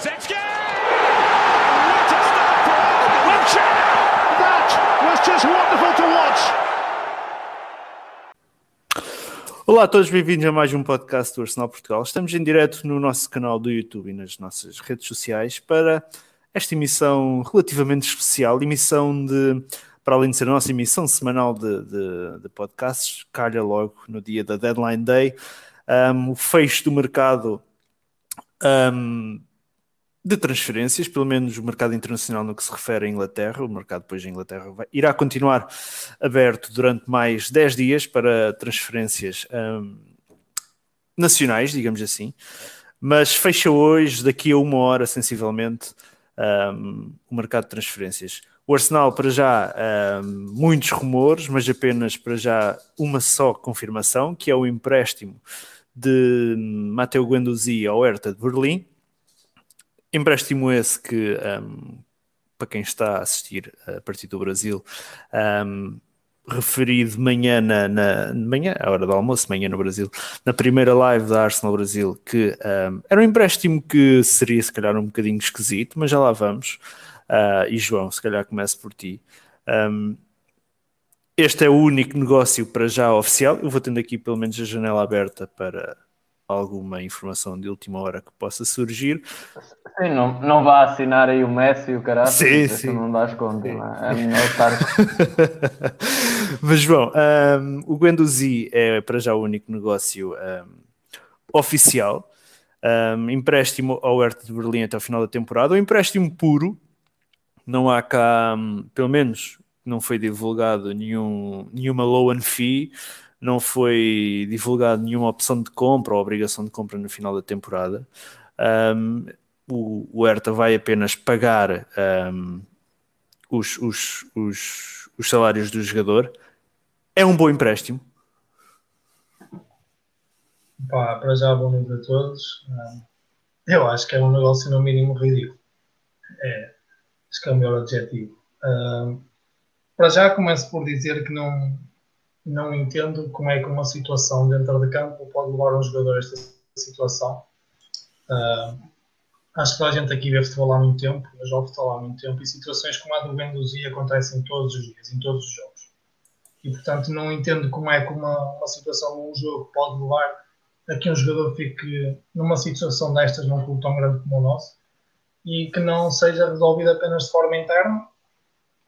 Kulusevski! What a start for Wiltshire! That was just wonderful to watch. Olá a todos, bem-vindos a mais um podcast do Arsenal Portugal. Estamos em direto no nosso canal do YouTube e nas nossas redes sociais para esta emissão relativamente especial, emissão de, para além de ser a nossa emissão semanal de, de, de podcasts, calha logo no dia da Deadline Day, um, o fecho do mercado um, de transferências, pelo menos o mercado internacional no que se refere à Inglaterra. O mercado depois da Inglaterra vai, irá continuar aberto durante mais 10 dias para transferências um, nacionais, digamos assim, mas fecha hoje, daqui a uma hora, sensivelmente, um, o mercado de transferências. O Arsenal, para já, um, muitos rumores, mas apenas para já uma só confirmação, que é o empréstimo de Matteo Guendouzi ao Hertha de Berlim, Empréstimo esse que, um, para quem está a assistir a partir do Brasil, um, referido de manhã, na, na, manhã, à hora do almoço, manhã no Brasil, na primeira live da Arsenal Brasil, que um, era um empréstimo que seria se calhar um bocadinho esquisito, mas já lá vamos. Uh, e João, se calhar começo por ti. Um, este é o único negócio para já oficial. Eu vou tendo aqui pelo menos a janela aberta para alguma informação de última hora que possa surgir. Sim, não, não vá assinar aí o Messi e o caralho, sim, sim. não dás conta, é? é melhor estar... Mas, João, um, o Guendouzi é para já o único negócio um, oficial. Um, empréstimo ao Hertha de Berlim até o final da temporada. O empréstimo puro, não há cá, pelo menos não foi divulgado nenhum, nenhuma low and fee, não foi divulgado nenhuma opção de compra ou obrigação de compra no final da temporada. Um, o, o Hertha vai apenas pagar um, os, os, os, os, salários do jogador. É um bom empréstimo. Pá, para já, bom dia a todos. Eu acho que é um negócio no mínimo ridículo. É, acho que é o melhor adjetivo. para já começo por dizer que não, não entendo como é que uma situação dentro de campo pode levar um jogador a esta situação. Uh, acho que toda a gente aqui vê futebol há muito tempo, eu jogo futebol há muito tempo, e situações como a do Benduzi acontecem todos os dias, em todos os jogos. E portanto não entendo como é que uma, uma situação num jogo pode levar a que um jogador fique numa situação destas num clube tão grande como o nosso e que não seja resolvido apenas de forma interna.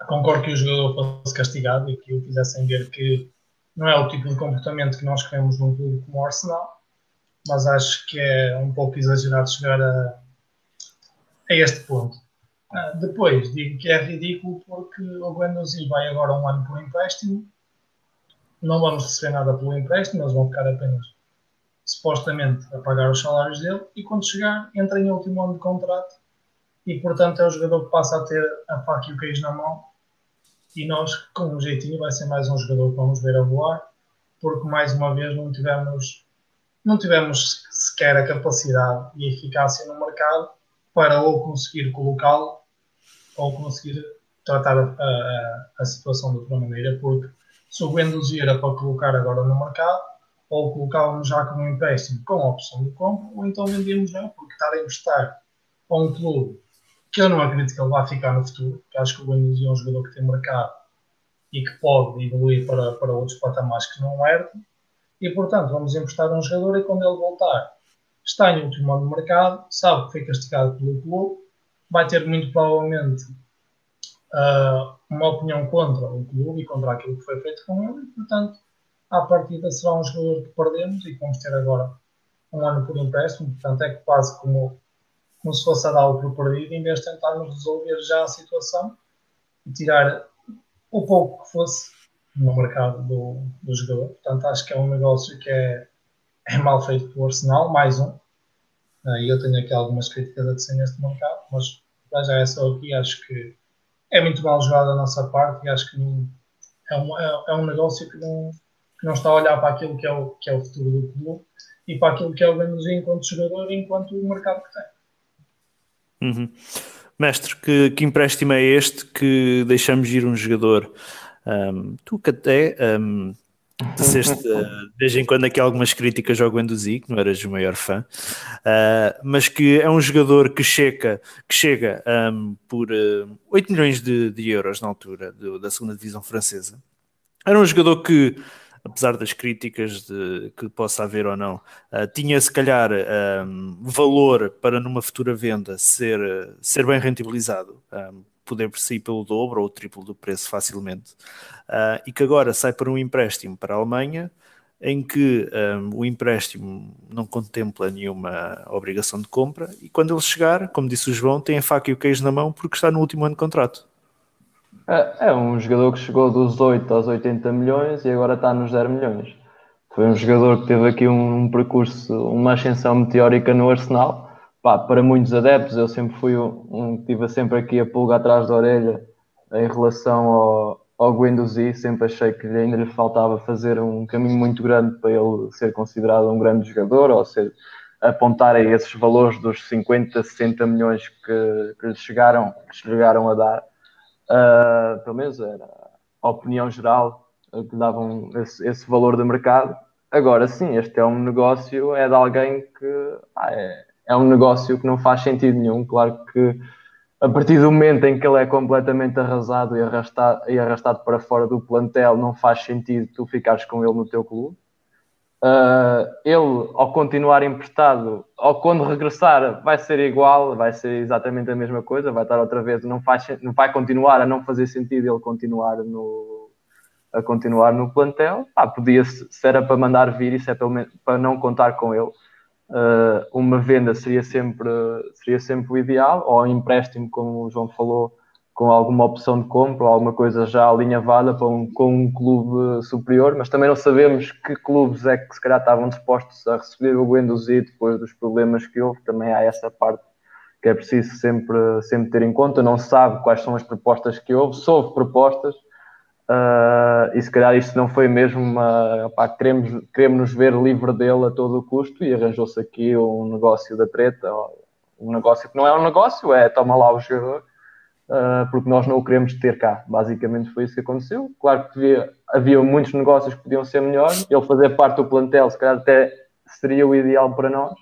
Concordo que o jogador fosse castigado e que o fizessem ver que não é o tipo de comportamento que nós queremos num clube como o Arsenal, mas acho que é um pouco exagerado chegar a, a este ponto. Uh, depois, digo que é ridículo porque o Guendouzi vai agora um ano por empréstimo, não vamos receber nada pelo empréstimo, eles vão ficar apenas supostamente a pagar os salários dele e quando chegar entra em último ano de contrato e portanto é o jogador que passa a ter a faca e o queijo na mão e nós, com um jeitinho, vai ser mais um jogador que vamos ver a voar, porque mais uma vez não tivemos, não tivemos sequer a capacidade e a eficácia no mercado para ou conseguir colocá-lo ou conseguir tratar a, a, a, situação de outra maneira, porque se o Guendouzi era para colocar agora no mercado, ou colocávamos já como empréstimo com a opção de compra, ou então vendíamos já, porque estar a emprestar a um clube que eu não acredito que ele vá ficar no futuro, porque acho que o Guendouzi é um jogador que tem mercado e que pode evoluir para, para outros patamares que não herdam, e portanto vamos emprestar um jogador e quando ele voltar está em último ano de mercado, sabe que foi castigado pelo clube, vai ter muito provavelmente uh, uma opinião contra o clube e contra aquilo que foi feito com ele, e portanto à partida será um jogador que perdemos e que vamos ter agora um ano por empréstimo, portanto é quase como como se fosse a dar o por perdido, em vez de tentarmos resolver já a situação e tirar o pouco que fosse no mercado do, do jogador. Portanto, acho que é um negócio que é, é mal feito pelo Arsenal, mais um. Ah, e eu tenho aqui algumas críticas a dizer neste mercado, mas já é só aqui. Acho que é muito mal jogado da nossa parte e acho que não, é, um, é, é, um negócio que não, que não está a olhar para aquilo que é o, que é o futuro do clube e para aquilo que é o Benzinho enquanto jogador e enquanto o mercado que tem. Uhum. Mestre, que, que empréstimo é este que deixamos ir um jogador? Um, tu que até um, Disseste uh, de vez em quando aqui algumas críticas ao Guendouzi, que não eras o maior fã, uh, mas que é um jogador que chega, que chega um, por uh, 8 milhões de, de euros na altura do, da segunda divisão francesa. Era um jogador que, apesar das críticas de, que possa haver ou não, uh, tinha se calhar um, valor para numa futura venda ser, ser bem rentabilizado. Um, poder sair pelo dobro ou triplo do preço facilmente, uh, e que agora sai para um empréstimo para a Alemanha, em que um, o empréstimo não contempla nenhuma obrigação de compra, e quando ele chegar, como disse o João, tem a faca e o queijo na mão porque está no último ano de contrato. É, é um jogador que chegou dos 8 aos 80 milhões e agora está nos 0 milhões. Foi um jogador que teve aqui um, um percurso, uma ascensão meteórica no Arsenal, pá, para muitos adeptos, eu sempre fui um, que tive sempre aqui a pulga atrás da orelha em relação ao, ao Guendouzi, sempre achei que ainda lhe faltava fazer um caminho muito grande para ele ser considerado um grande jogador, ou ser, apontar a esses valores dos 50, 60 milhões que, que lhe chegaram, que chegaram a dar. Uh, pelo menos era a opinião geral que davam esse, esse valor de mercado. Agora sim, este é um negócio, é de alguém que ah, é, é um negócio que não faz sentido nenhum. Claro que a partir do momento em que ele é completamente arrasado e arrastado, e arrastado para fora do plantel, não faz sentido tu ficares com ele no teu clube. Uh, ele, ao continuar emprestado, ou quando regressar, vai ser igual, vai ser exatamente a mesma coisa, vai estar outra vez, não, faz, não vai continuar a não fazer sentido ele continuar no, a continuar no plantel. Ah, podia se era para mandar vir, isso é menos para não contar com ele uh, uma venda seria sempre, seria sempre o ideal, ou um empréstimo, como o João falou, com alguma opção de compra, ou alguma coisa já alinhavada para um, com um clube superior, mas também não sabemos que clubes é que se calhar estavam dispostos a receber o Guendouzi depois dos problemas que houve, também há essa parte que é preciso sempre, sempre ter em conta, não sabe quais são as propostas que houve, se houve propostas, Uh, e se calhar isto não foi mesmo uma. Pá, queremos, queremos nos ver livre dele a todo o custo e arranjou-se aqui um negócio da treta, um negócio que não é um negócio, é toma lá o jogador, uh, porque nós não o queremos ter cá. Basicamente foi isso que aconteceu. Claro que havia, havia muitos negócios que podiam ser melhores, ele fazer parte do plantel, se calhar até seria o ideal para nós.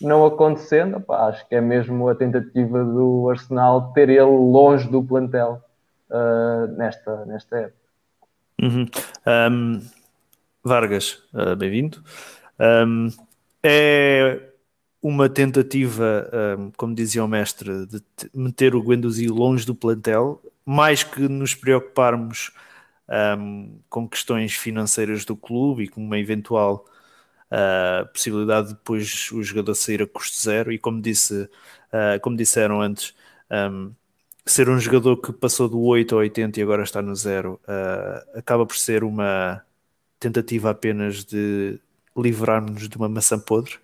Não acontecendo, pá, acho que é mesmo a tentativa do Arsenal ter ele longe do plantel uh, nesta, nesta época. Uhum. Um, Vargas, uh, bem-vindo. Um, é uma tentativa, um, como dizia o mestre, de meter o Guendouzi longe do plantel, mais que nos preocuparmos um, com questões financeiras do clube e com uma eventual uh, possibilidade de depois o jogador sair a custo zero. E como, disse, uh, como disseram antes, um, ser um jogador que passou do 8 ao 80 e agora está no 0 uh, acaba por ser uma tentativa apenas de livrarmos de uma maçã podre?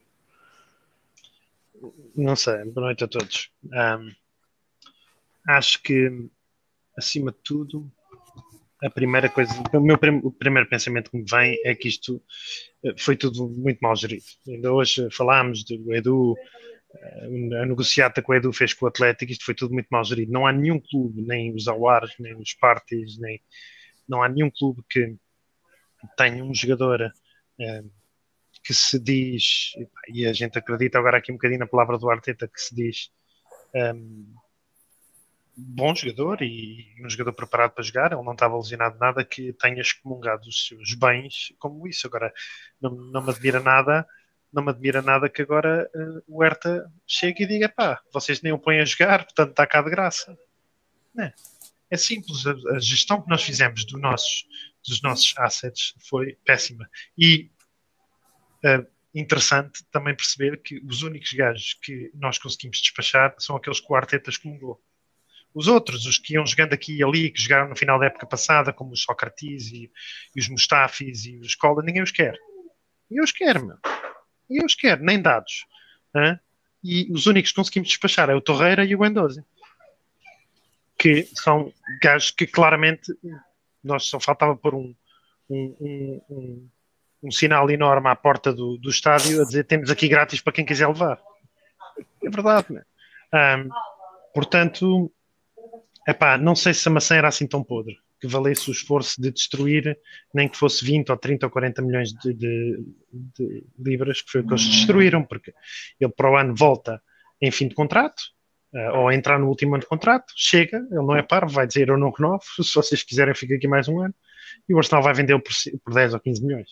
Não sei, boa noite a todos. Um, acho que, acima de tudo, a primeira coisa, o meu o primeiro pensamento que me vem é que isto eh, foi tudo muito mal gerido. Ainda hoje falámos do Edu a negociata que o Edu fez com o Atlético, isto foi tudo muito mal gerido. Não há nenhum clube, nem os Awares, nem os Parties, nem não há nenhum clube que tenha um jogador eh, que se diz, e a gente acredita agora aqui um bocadinho na palavra do Arteta, que se diz um, bom jogador e um jogador preparado para jogar, ele não estava lesionado nada, que tenha excomungado os seus bens como isso. Agora, não, não me admira nada não me admira nada que agora uh, o Herta chegue e diga: pá, vocês nem o põem a jogar, portanto está cá de graça. Não. É, é simples, a, a, gestão que nós fizemos do nossos, dos nossos assets foi péssima. E uh, interessante também perceber que os únicos gajos que nós conseguimos despachar são aqueles que o Arteta. Os outros, os que iam jogando aqui e ali, que jogaram no final da época passada, como os Socrates e, e os Mustafis e os Cola, ninguém os quer. Ninguém os quer, meu. E eu os quero, nem dados. Né? E os únicos que conseguimos despachar é o Torreira e o Endoze. Que são gajos que claramente nós só faltava pôr um, um, um, um, um sinal enorme à porta do, do estádio a dizer temos aqui grátis para quem quiser levar. É verdade, né? Um, portanto, epá, não sei se a maçã era assim tão podre. que valesse o esforço de destruir, nem que fosse 20 ou 30 ou 40 milhões de, de, de libras, que foi o que eles destruíram, porque ele para o ano volta em fim de contrato, uh, ou entrar no último ano de contrato, chega, ele não é parvo, vai dizer eu não renovo, se vocês quiserem fica aqui mais um ano, e o Arsenal vai vender por, por 10 ou 15 milhões.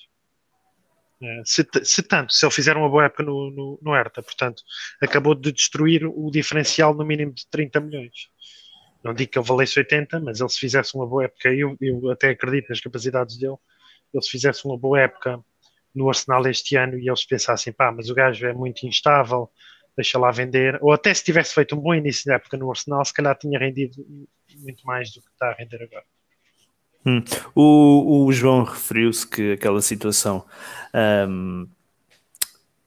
Uh, se, se, tanto, se ele fizer uma boa época no, no, no Hertha, portanto, acabou de destruir o diferencial no mínimo de 30 milhões. Não digo que ele valesse 80, mas ele se fizesse uma boa época, eu, eu até acredito nas capacidades dele, ele se fizesse uma boa época no Arsenal este ano e eles pensassem, pá, mas o gajo é muito instável, deixa lá vender, ou até se tivesse feito um bom início de época no Arsenal, se calhar tinha rendido muito mais do que está a render agora. Hum. O, o, João referiu-se que aquela situação um,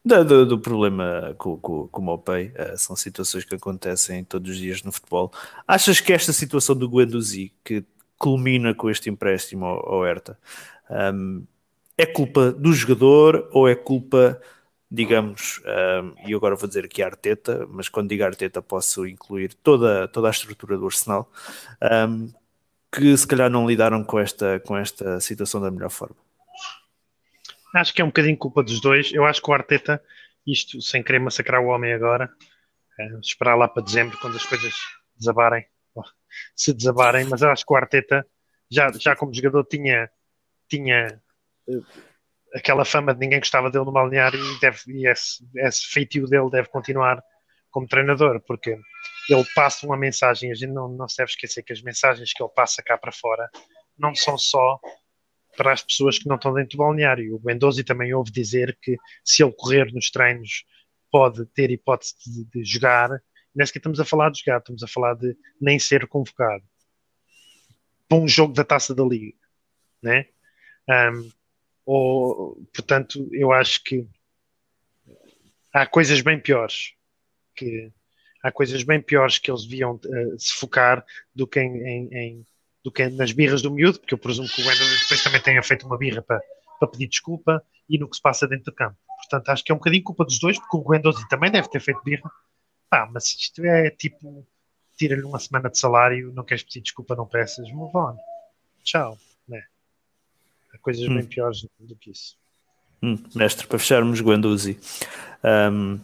do, do, do, problema com, com, com o Mopei uh, são situações que acontecem todos os dias no futebol. Achas que esta situação do Guendouzi, que culmina com este empréstimo ao, ao Hertha, um, é culpa do jogador ou é culpa digamos, um, e agora vou dizer aqui Arteta, mas quando digo Arteta posso incluir toda, toda a estrutura do Arsenal, um, que se calhar não lidaram com esta, com esta situação da melhor forma. Acho que é um bocadinho culpa dos dois. Eu acho que o Arteta, isto sem querer massacrar o homem agora, é, esperar lá para dezembro, quando as coisas desabarem, se desabarem, mas eu acho que o Arteta, já, já como jogador, tinha, tinha eh, aquela fama de ninguém gostava dele no balneário e, deve, e esse, esse feitio dele deve continuar como treinador, porque ele passa uma mensagem, a gente não, não se deve esquecer que as mensagens que ele passa cá para fora não são só para as pessoas que não estão dentro do balneário. O Mendoza também ouve dizer que se ele correr nos treinos pode ter hipótese de, de jogar. É que estamos a falar de jogar, estamos a falar de nem ser convocado para um jogo da taça da Liga, né? Um, ou, portanto, eu acho que há coisas bem piores que há coisas bem piores que eles deviam uh, se focar do que, em, em, em, do que nas birras do miúdo, porque eu presumo que o Wendel depois também tenha feito uma birra para, para pedir desculpa e no que se passa dentro do campo. Portanto, acho que é um bocadinho culpa dos dois, porque o Wendel também deve ter feito birra. Pá, mas isto é tipo, tira-lhe uma semana de salário, não queres pedir desculpa, não peças, move on. Tchau. Né? Há coisas hum. bem piores do que isso. Hum, mestre, para fecharmos Guendouzi, um,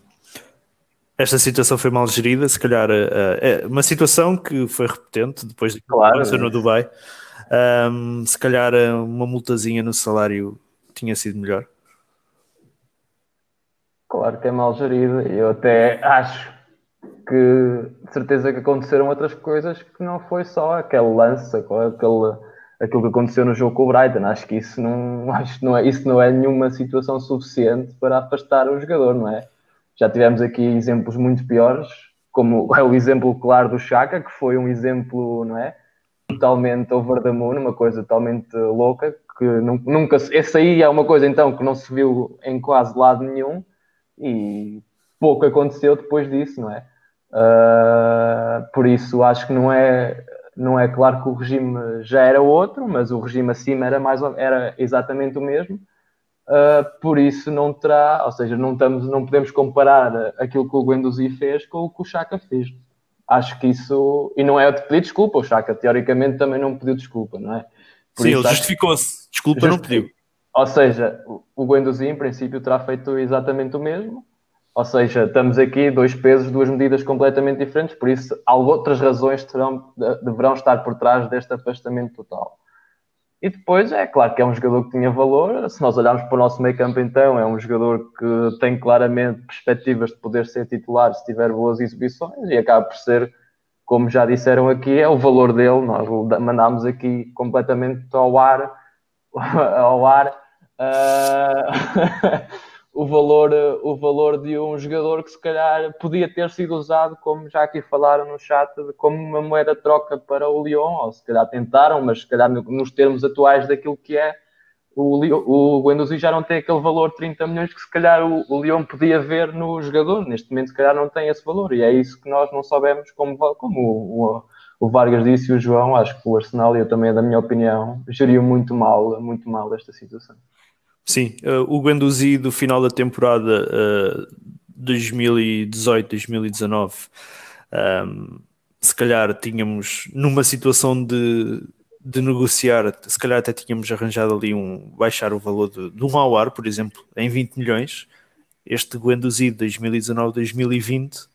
esta situação foi mal gerida, se calhar uh, é uma situação que foi repetente depois de que claro, aconteceu no Dubai. Um, se calhar uma multazinha no salário tinha sido melhor. Claro que é mal gerida. Eu até acho que de certeza que aconteceram outras coisas que não foi só aquele lance, aquele aquilo que aconteceu no jogo com o Brighton. Acho que isso não, acho que não é, isso não é nenhuma situação suficiente para afastar o jogador, não é? Já tivemos aqui exemplos muito piores, como é o exemplo claro do Chaka, que foi um exemplo, não é? Totalmente over the moon, uma coisa totalmente louca, que nunca. Esse aí é uma coisa então que não se viu em quase lado nenhum e pouco aconteceu depois disso, não é? Uh, por isso acho que não é não é claro que o regime já era outro, mas o regime acima era, mais, era exatamente o mesmo. Uh, por isso não terá, ou seja, não, estamos, não podemos comparar aquilo que o Guendouzi fez com o que o Chaka fez. Acho que isso, e não é de pedir desculpa, o Chaka teoricamente também não pediu desculpa, não é? Por Sim, ele justificou-se, desculpa não pediu. Ou seja, o Guendouzi em princípio terá feito exatamente o mesmo, ou seja, estamos aqui dois pesos, duas medidas completamente diferentes, por isso outras razões terão, deverão estar por trás deste afastamento total. E depois é claro que é um jogador que tinha valor. Se nós olharmos para o nosso meio campo, então, é um jogador que tem claramente perspectivas de poder ser titular se tiver boas exibições e acaba por ser, como já disseram aqui, é o valor dele. Nós mandámos aqui completamente ao ar, ao ar. Uh... o valor, o valor de um jogador que se calhar podia ter sido usado, como já aqui falaram no chat, como uma moeda de troca para o Lyon, ou se calhar tentaram, mas se calhar nos termos atuais daquilo que é, o, o Guendouzi já não tem aquele valor de 30 milhões que se calhar o, o Lyon podia ver no jogador, neste momento se calhar não tem esse valor, e é isso que nós não sabemos, como, como o, o, o Vargas disse e o João, acho que o Arsenal, e eu também da minha opinião, geriu muito mal, muito mal esta situação. Sim, uh, o Guendouzi do final da temporada uh, 2018-2019, um, se calhar tínhamos numa situação de, de negociar, se calhar até tínhamos arranjado ali um baixar o valor de, de um ao ar, por exemplo, em 20 milhões. Este Guendouzi de 2019-2020,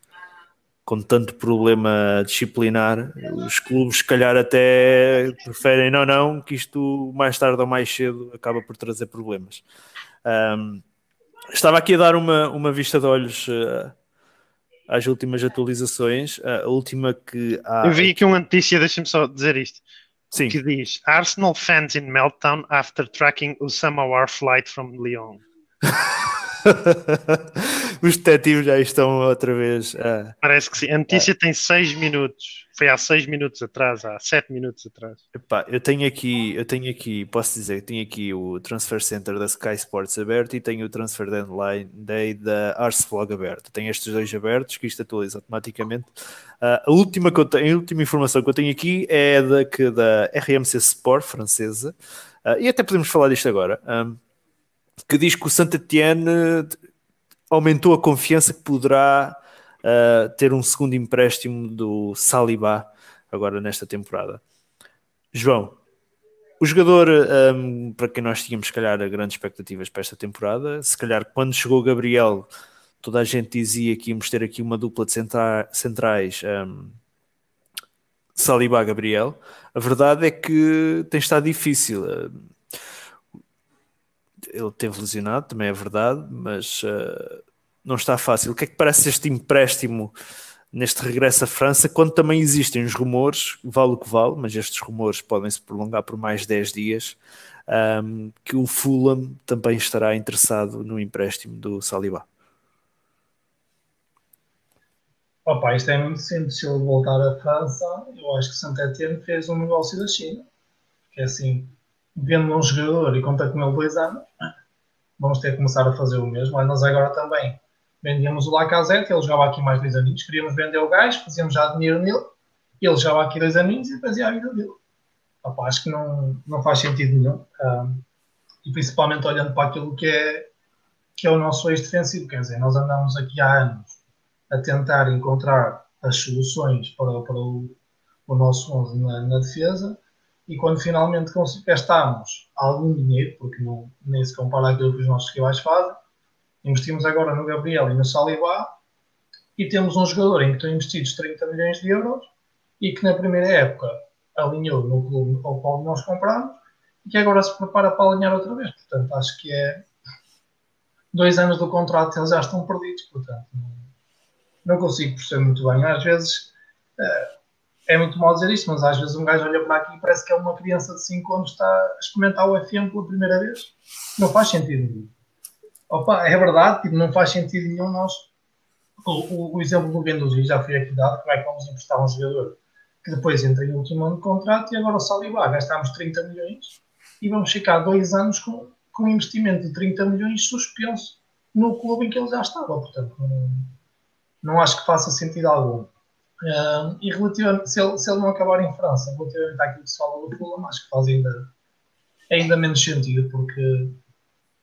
com tanto problema disciplinar, os clubes, se calhar, até preferem não, não, que isto mais tarde ou mais cedo acaba por trazer problemas. Um, estava aqui a dar uma, uma vista de olhos uh, às últimas atualizações. A última que há. Eu vi aqui uma notícia, deixa-me só dizer isto. Sim. Que diz: Arsenal fans in meltdown after tracking Osama War flight from Lyon. Os detetives já estão outra vez. Parece que sim. A notícia tem 6 minutos. Foi há 6 minutos atrás, há 7 minutos atrás. epá, eu tenho aqui, eu tenho aqui, posso dizer tenho aqui o Transfer Center da Sky Sports aberto e tenho o Transfer Deadline Day da Arsblog aberto. Tenho estes dois abertos que isto atualiza automaticamente. Uh, a, última que tenho, a última informação que eu tenho aqui é da, que, da RMC Sport francesa. Uh, e até podemos falar disto agora. Um, que diz que o Saint Etienne aumentou a confiança que poderá uh, ter um segundo empréstimo do Saliba agora nesta temporada. João, o jogador, um, para quem nós tínhamos, se calhar, grandes expectativas para esta temporada, se calhar quando chegou o Gabriel, toda a gente dizia que íamos ter aqui uma dupla de centra centrais. Um, Saliba-Gabriel, a verdade é que tem estado difícil ele teve lesionado, também é verdade, mas uh, não está fácil. O que é que parece este empréstimo neste regresso à França, quando também existem os rumores, vale o que vale, mas estes rumores podem se prolongar por mais 10 dias, um, que o Fulham também estará interessado no empréstimo do Saliba. Opa, isto é muito simples. Se ele voltar à França, eu acho que Saint-Etienne fez um negócio da China. Que é assim, vendo um jogador e conta com ele dois anos, vamos ter que começar a fazer o mesmo. Mas nós agora também vendíamos o Lacazette, ele jogava aqui mais dois aninhos, queríamos vender o gajo, fazíamos já dinheiro nele, ele jogava aqui dois aninhos e fazia a vida dele. Opa, acho que não, não faz sentido nenhum. Um, e principalmente olhando para aquilo que é, que é o nosso eixo defensivo, quer dizer, nós andamos aqui há anos a tentar encontrar as soluções para, para o, o nosso 11 na, na defesa e quando finalmente gastámos algum dinheiro, porque não, nem se compara aquilo que os nossos rivais fazem, investimos agora no Gabriel e no Saliba e temos um jogador em que estão investidos 30 milhões de euros e que na primeira época alinhou no clube ao qual nós compramos e que agora se prepara para alinhar outra vez. Portanto, acho que é dois anos do contrato eles já estão perdidos, portanto não, não consigo perceber muito bem. Às vezes uh, é muito mal dizer isto, mas às vezes um gajo olha para aqui e parece que é uma criança de 5 anos está a experimentar o FM pela primeira vez. Não faz sentido nenhum. Opa, é verdade, tipo, não faz sentido nenhum nós. O, o, o exemplo do Guendouzi já foi aqui dado, como é que vamos emprestar um jogador que depois entra em último ano de contrato e agora o Saliba gastámos 30 milhões e vamos ficar dois anos com, com um investimento de 30 milhões suspenso no clube em que ele já estava. Portanto, não, não acho que faça sentido algum. E relativamente, se ele, se ele não acabar em França, relativamente àquilo que se fala do Fulham, acho que faz ainda, ainda menos sentido, porque,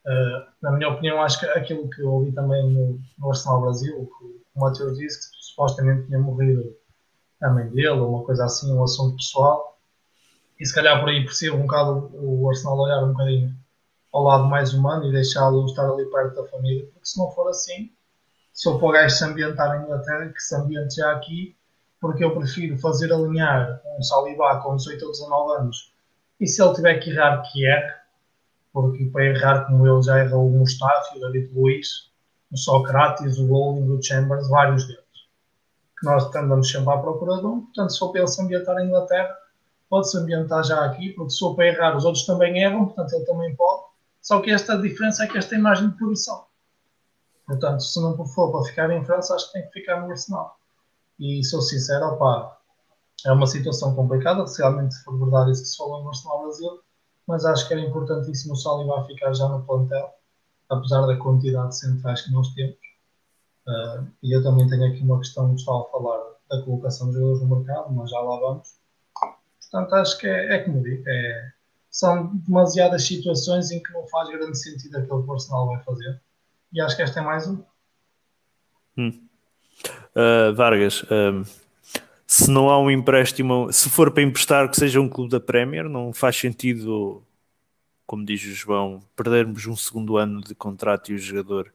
uh, na minha opinião, acho que aquilo que eu ouvi também no, no Arsenal Brasil, que o Matheus disse que supostamente tinha morrido a mãe dele, uma coisa assim, um assunto pessoal, e se calhar por aí percebo um bocado o Arsenal olhar um bocadinho ao lado mais humano e deixá-lo estar ali perto da família, porque se não for assim, se eu for o gajo se ambientar em Inglaterra, que se ambiente já aqui, porque eu prefiro fazer alinhar um Saliba com 18 ou 19 anos e se ele tiver que errar, que erre, porque para errar como ele já errou o Mustafi, o David Luiz, o Socrates, o Golding, o Chambers, vários deles. Que nós andamos sempre à procura de um, portanto, se for para ele se ambientar em Inglaterra, pode se ambientar já aqui, porque se for para errar, os outros também erram, portanto, ele também pode. Só que esta diferença é que esta imagem de produção. Portanto, se não for para ficar em França, acho que tem que ficar no Arsenal. E sou sincero, opa, é uma situação complicada, se realmente for verdade isso que se falou no Arsenal Brasil, mas acho que era importantíssimo o Saliba ficar já no plantel, apesar da quantidade de centrais que nós temos. Uh, e eu também tenho aqui uma questão, gostava de falar da colocação dos jogadores no mercado, mas já lá vamos. Portanto, acho que é, é como digo, é, são demasiadas situações em que não faz grande sentido aquilo que o Arsenal vai fazer. E acho que esta é mais uma. Hum. Uh, Vargas, um, se não há um empréstimo, se for para emprestar que seja um clube da Premier, não faz sentido, como diz o João, perdermos um segundo ano de contrato e o jogador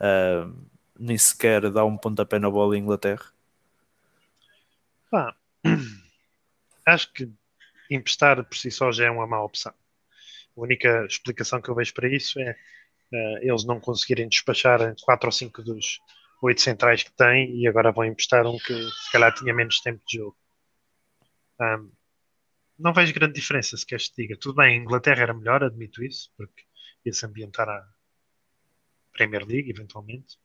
uh, nem sequer dá um pontapé na bola em Inglaterra? Pá, acho que emprestar por si só já é uma má opção. A única explicação que eu vejo para isso é uh, eles não conseguirem despachar quatro ou cinco dos oito centrais que têm e agora vão emprestar um que se calhar tinha menos tempo de jogo. Um, não vejo grande diferença, se queres te diga. Tudo bem, a Inglaterra era melhor, admito isso, porque ia-se ambientar à Premier League, eventualmente,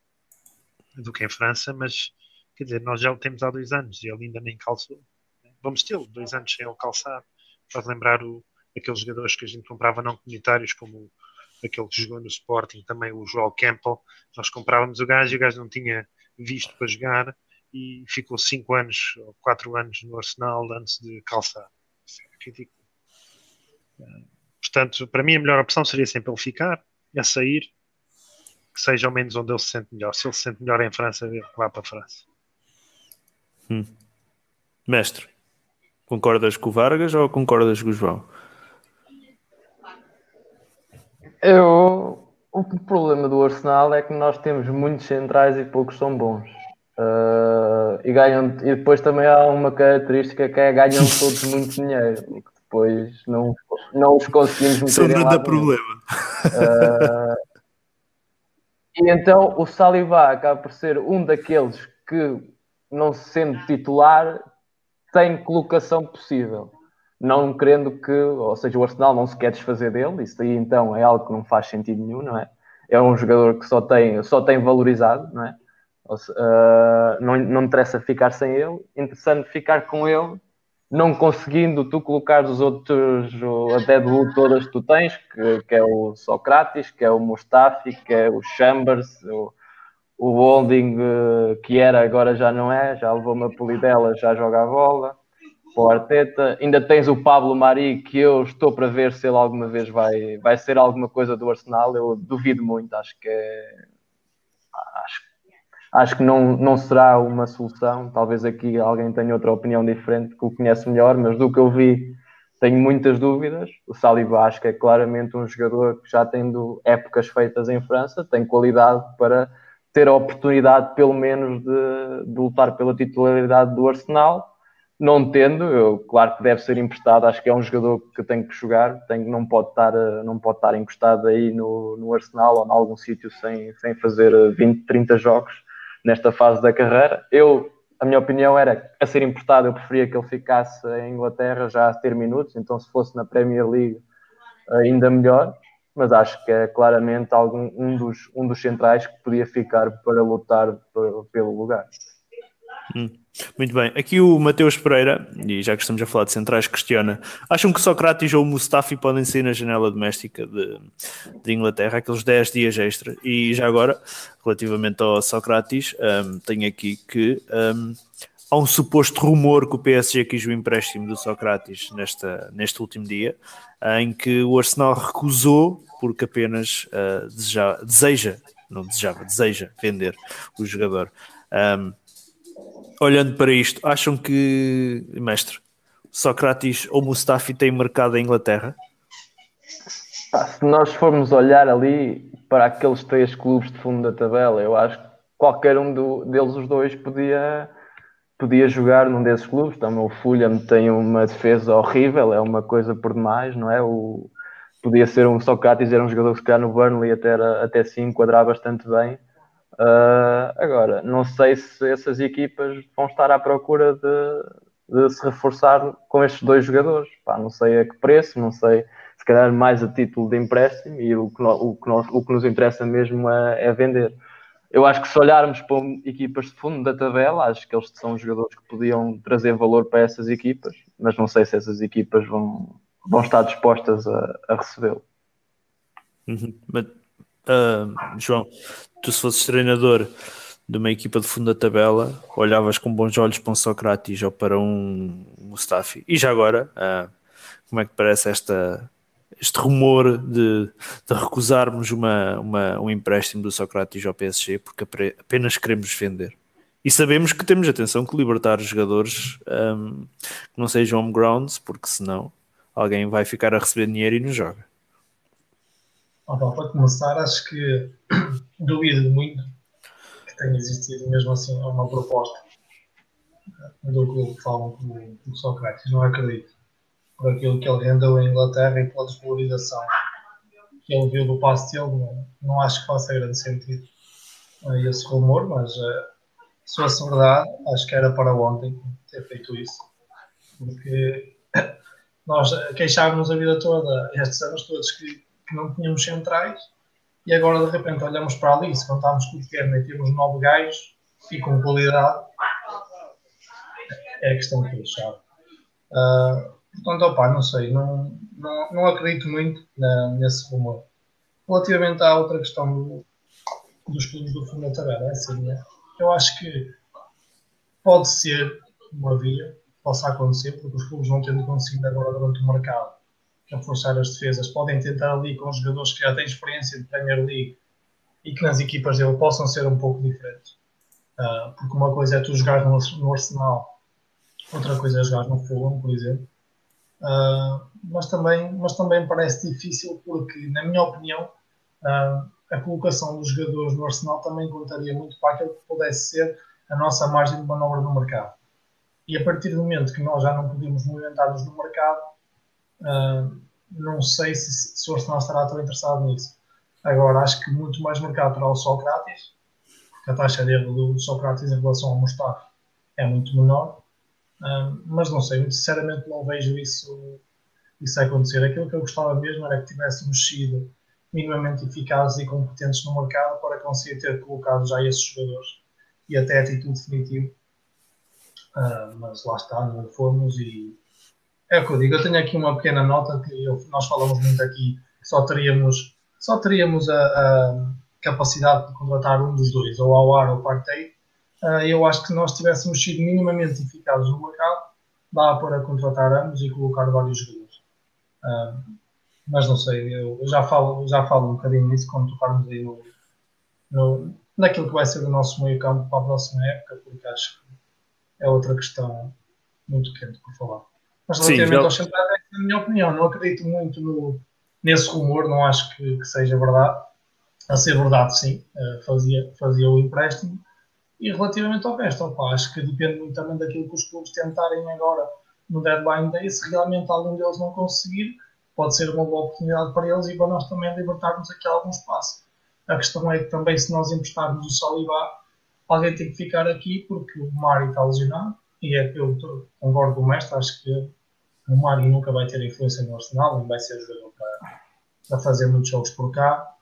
do que em França, mas quer dizer, nós já o temos há dois anos e ele ainda nem calçou. Vamos tê-lo, dois anos sem ele calçar. Faz lembrar o, aqueles jogadores que a gente comprava não comunitários, como aquele que jogou no Sporting, também o João Campbell, nós comprávamos o gajo e o gajo não tinha visto para jogar e ficou 5 anos ou 4 anos no Arsenal antes de calçar. É. Portanto, para mim a melhor opção seria sempre ele ficar, a sair, que seja ao menos onde ele se sente melhor. Se ele se sente melhor em França, vá para a França. Hum. Mestre, concordas com o Vargas ou concordas com o João? Eu, o problema do Arsenal é que nós temos muitos centrais e poucos são bons. Uh, e, ganham, e depois também há uma característica que é ganham todos muito dinheiro, que depois não, não os conseguimos meter um grande problema. Uh, e então o Saliba acaba por ser um daqueles que, não sendo titular, tem colocação possível não querendo que, ou seja, o Arsenal não se quer desfazer dele, isso aí então é algo que não faz sentido nenhum, não é? É um jogador que só tem, só tem valorizado, não é? Uh, não, não interessa ficar sem ele, interessante ficar com ele, não conseguindo tu colocar os outros, até do todas que tu tens, que, que, é o Socrates, que é o Mustafi, que é o Chambers, o, o Holding, eh, que era, agora já não é, já levou uma polidela, já joga a bola o Arteta. Ainda tens o Pablo Mari, que eu estou para ver se ele alguma vez vai, vai ser alguma coisa do Arsenal. Eu duvido muito, acho que é, acho, acho que não, não será uma solução. Talvez aqui alguém tenha outra opinião diferente, que o conhece melhor, mas do que eu vi, tenho muitas dúvidas. O Saliba acho que é claramente um jogador que já tendo épocas feitas em França, tem qualidade para ter a oportunidade, pelo menos, de, de lutar pela titularidade do Arsenal não tendo, eu, claro que deve ser emprestado, acho que é um jogador que tem que jogar, tem, não, pode estar, eh, não pode estar encostado aí no, no Arsenal ou em algum sítio sem, sem fazer 20, eh, 30 jogos nesta fase da carreira. Eu, a minha opinião era, a ser emprestado, eu preferia que ele ficasse em Inglaterra já a ter minutos, então se fosse na Premier League ainda melhor, mas acho que é claramente algum, um, dos, um dos centrais que podia ficar para lutar pelo lugar. Hum. Muito bem, aqui o Mateus Pereira, e já que estamos a falar de centrais, questiona: acham que Socrates ou Mustafi podem sair na janela doméstica de, de Inglaterra, aqueles 10 dias extra? E já agora, relativamente ao Socrates, um, tenho aqui que um, há um suposto rumor que o PSG quis o empréstimo do Socrates nesta, neste último dia, em que o Arsenal recusou porque apenas uh, deseja, deseja, não desejava, deseja vender o jogador. Um, olhando para isto, acham que, mestre, Sócrates ou Mustafi têm mercado em Inglaterra? Se nós formos olhar ali para aqueles três clubes de fundo da tabela, eu acho que qualquer um do, deles, os dois, podia, podia jogar num desses clubes. Também o Fulham tem uma defesa horrível, é uma coisa por demais, não é? O, podia ser um Sócrates, era um jogador que se calhar no Burnley até, era, até se enquadrar bastante bem. Uh, agora, não sei se essas equipas vão estar à procura de, de se reforçar com estes dois jogadores. Pá, não sei a que preço, não sei, se calhar mais a título de empréstimo e o que, no, o que, nós, o que nos interessa mesmo é, é, vender. Eu acho que se olharmos para equipas de fundo da tabela, acho que eles são jogadores que podiam trazer valor para essas equipas, mas não sei se essas equipas vão, vão estar dispostas a, a recebê-lo. Uhum. Uh, João, tu se fosses treinador de uma equipa de fundo da tabela, olhavas com bons olhos para um Socrates ou para um Mustafi. E já agora, uh, como é que parece esta, este rumor de, de recusarmos uma, uma, um empréstimo do Socrates ao PSG porque apenas queremos vender? E sabemos que temos atenção que libertar jogadores um, que não sejam homegrounds, porque senão alguém vai ficar a receber dinheiro e não joga. Ah, para começar, acho que duvido muito que tenha existido mesmo assim uma proposta do clube que falam com o Sócrates, não acredito. Por aquilo que ele rendeu em Inglaterra e pela desvalorização que ele viu do passe dele, não, não acho que faça grande sentido uh, esse rumor, mas uh, se fosse verdade, acho que era para ontem ter feito isso. Porque nós queixávamos a vida toda, estes anos todos, que, que não tínhamos centrais e agora de repente olhamos para ali, se contarmos com o Tierney e temos nove gajos e com qualidade, é a questão que deixar. Uh, portanto, opa, não sei, não, não, não acredito muito na, nesse rumor. Relativamente à outra questão do, dos clubes do fundo da tabela, é assim, né? eu acho que pode ser uma via, possa acontecer, porque os clubes não tendo conseguido agora durante o mercado reforçar as defesas, podem tentar ali com jogadores que já têm experiência de Premier League e que nas equipas dele possam ser um pouco diferentes. Uh, porque uma coisa é tu jogar no, no Arsenal, outra coisa é jogar no Fulham, por exemplo. Uh, mas, também, mas também parece difícil porque, na minha opinião, uh, a colocação dos jogadores no Arsenal também contaria muito para aquilo que pudesse ser a nossa margem de manobra no mercado. E a partir do momento que nós já não podemos movimentar-nos no mercado, não sei se, se o Arsenal estará tão interessado nisso. Agora, acho que muito mais mercado para o Sócrates, porque a taxa de erro do Sócrates em relação ao Mustafa é muito menor. Uh, mas não sei, muito sinceramente não vejo isso, isso acontecer. Aquilo que eu gostava mesmo era que tivéssemos sido minimamente eficazes e competentes no mercado para conseguir ter colocado já esses jogadores e até a título definitivo. Uh, mas lá está, não fomos e é o que eu digo. Eu tenho aqui uma pequena nota que eu, nós falamos muito aqui, só teríamos, só teríamos a, a capacidade de contratar um dos dois, ou ao ar ou Partey. Uh, eu acho que nós tivéssemos sido minimamente eficazes no mercado, dá para contratar ambos e colocar vários jogadores. Uh, mas não sei, eu já falo, já falo um bocadinho nisso quando tocarmos aí no, no, naquilo que vai ser o nosso meio campo para a próxima época, porque acho que é outra questão muito quente por falar. Mas relativamente Sim, aos centrais, é na minha opinião, não acredito muito no, nesse rumor, não acho que, que, seja verdade. A ser verdade, sim, eh, fazia, fazia o empréstimo. E relativamente ao resto, opa, acho que depende muito também daquilo que os clubes tentarem agora no deadline day, se realmente algum deles não conseguir, pode ser uma boa oportunidade para eles e para nós também libertarmos aqui algum espaço. A questão é que também se nós emprestarmos o Saliba, alguém tem que ficar aqui porque o Mari está lesionado e é eu concordo com o mestre, acho que o Mari nunca vai ter influência no Arsenal, não vai ser jogador para, para fazer muitos jogos por cá.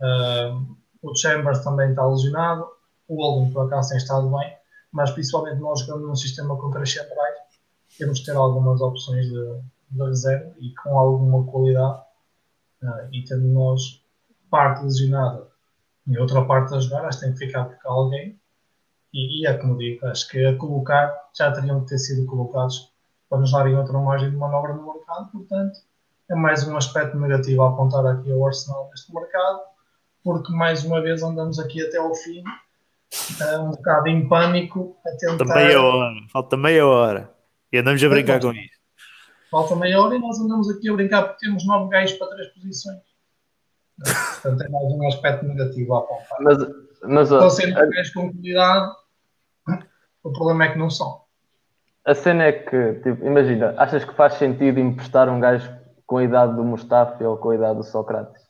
Uh, o Chambers também está lesionado, o Holden por acaso tem estado bem, mas principalmente nós jogando num sistema com três centrais, temos de ter algumas opções de, da reserva e com alguma qualidade. Uh, e tendo nós parte lesionada e outra parte acho que tem que ficar por cá alguém. E, e, é como digo, acho que a colocar já teriam que ter sido colocados para nos darem outra margem de manobra no mercado, portanto é mais um aspecto negativo a apontar aqui ao Arsenal neste mercado, porque mais uma vez andamos aqui até ao fim, uh, um bocado em pânico, a tentar... Falta meia hora, falta meia hora, e andamos a brincar com isso falta meia hora e nós andamos aqui a brincar porque temos nove gajos para três posições. Portanto, é mais um aspecto negativo a apontar. Mas, mas Estão sendo gajos com qualidade, o problema é que não são. A cena é que, tipo, imagina, achas que faz sentido emprestar um gajo com a idade do Mustafa ou com a idade do Sócrates?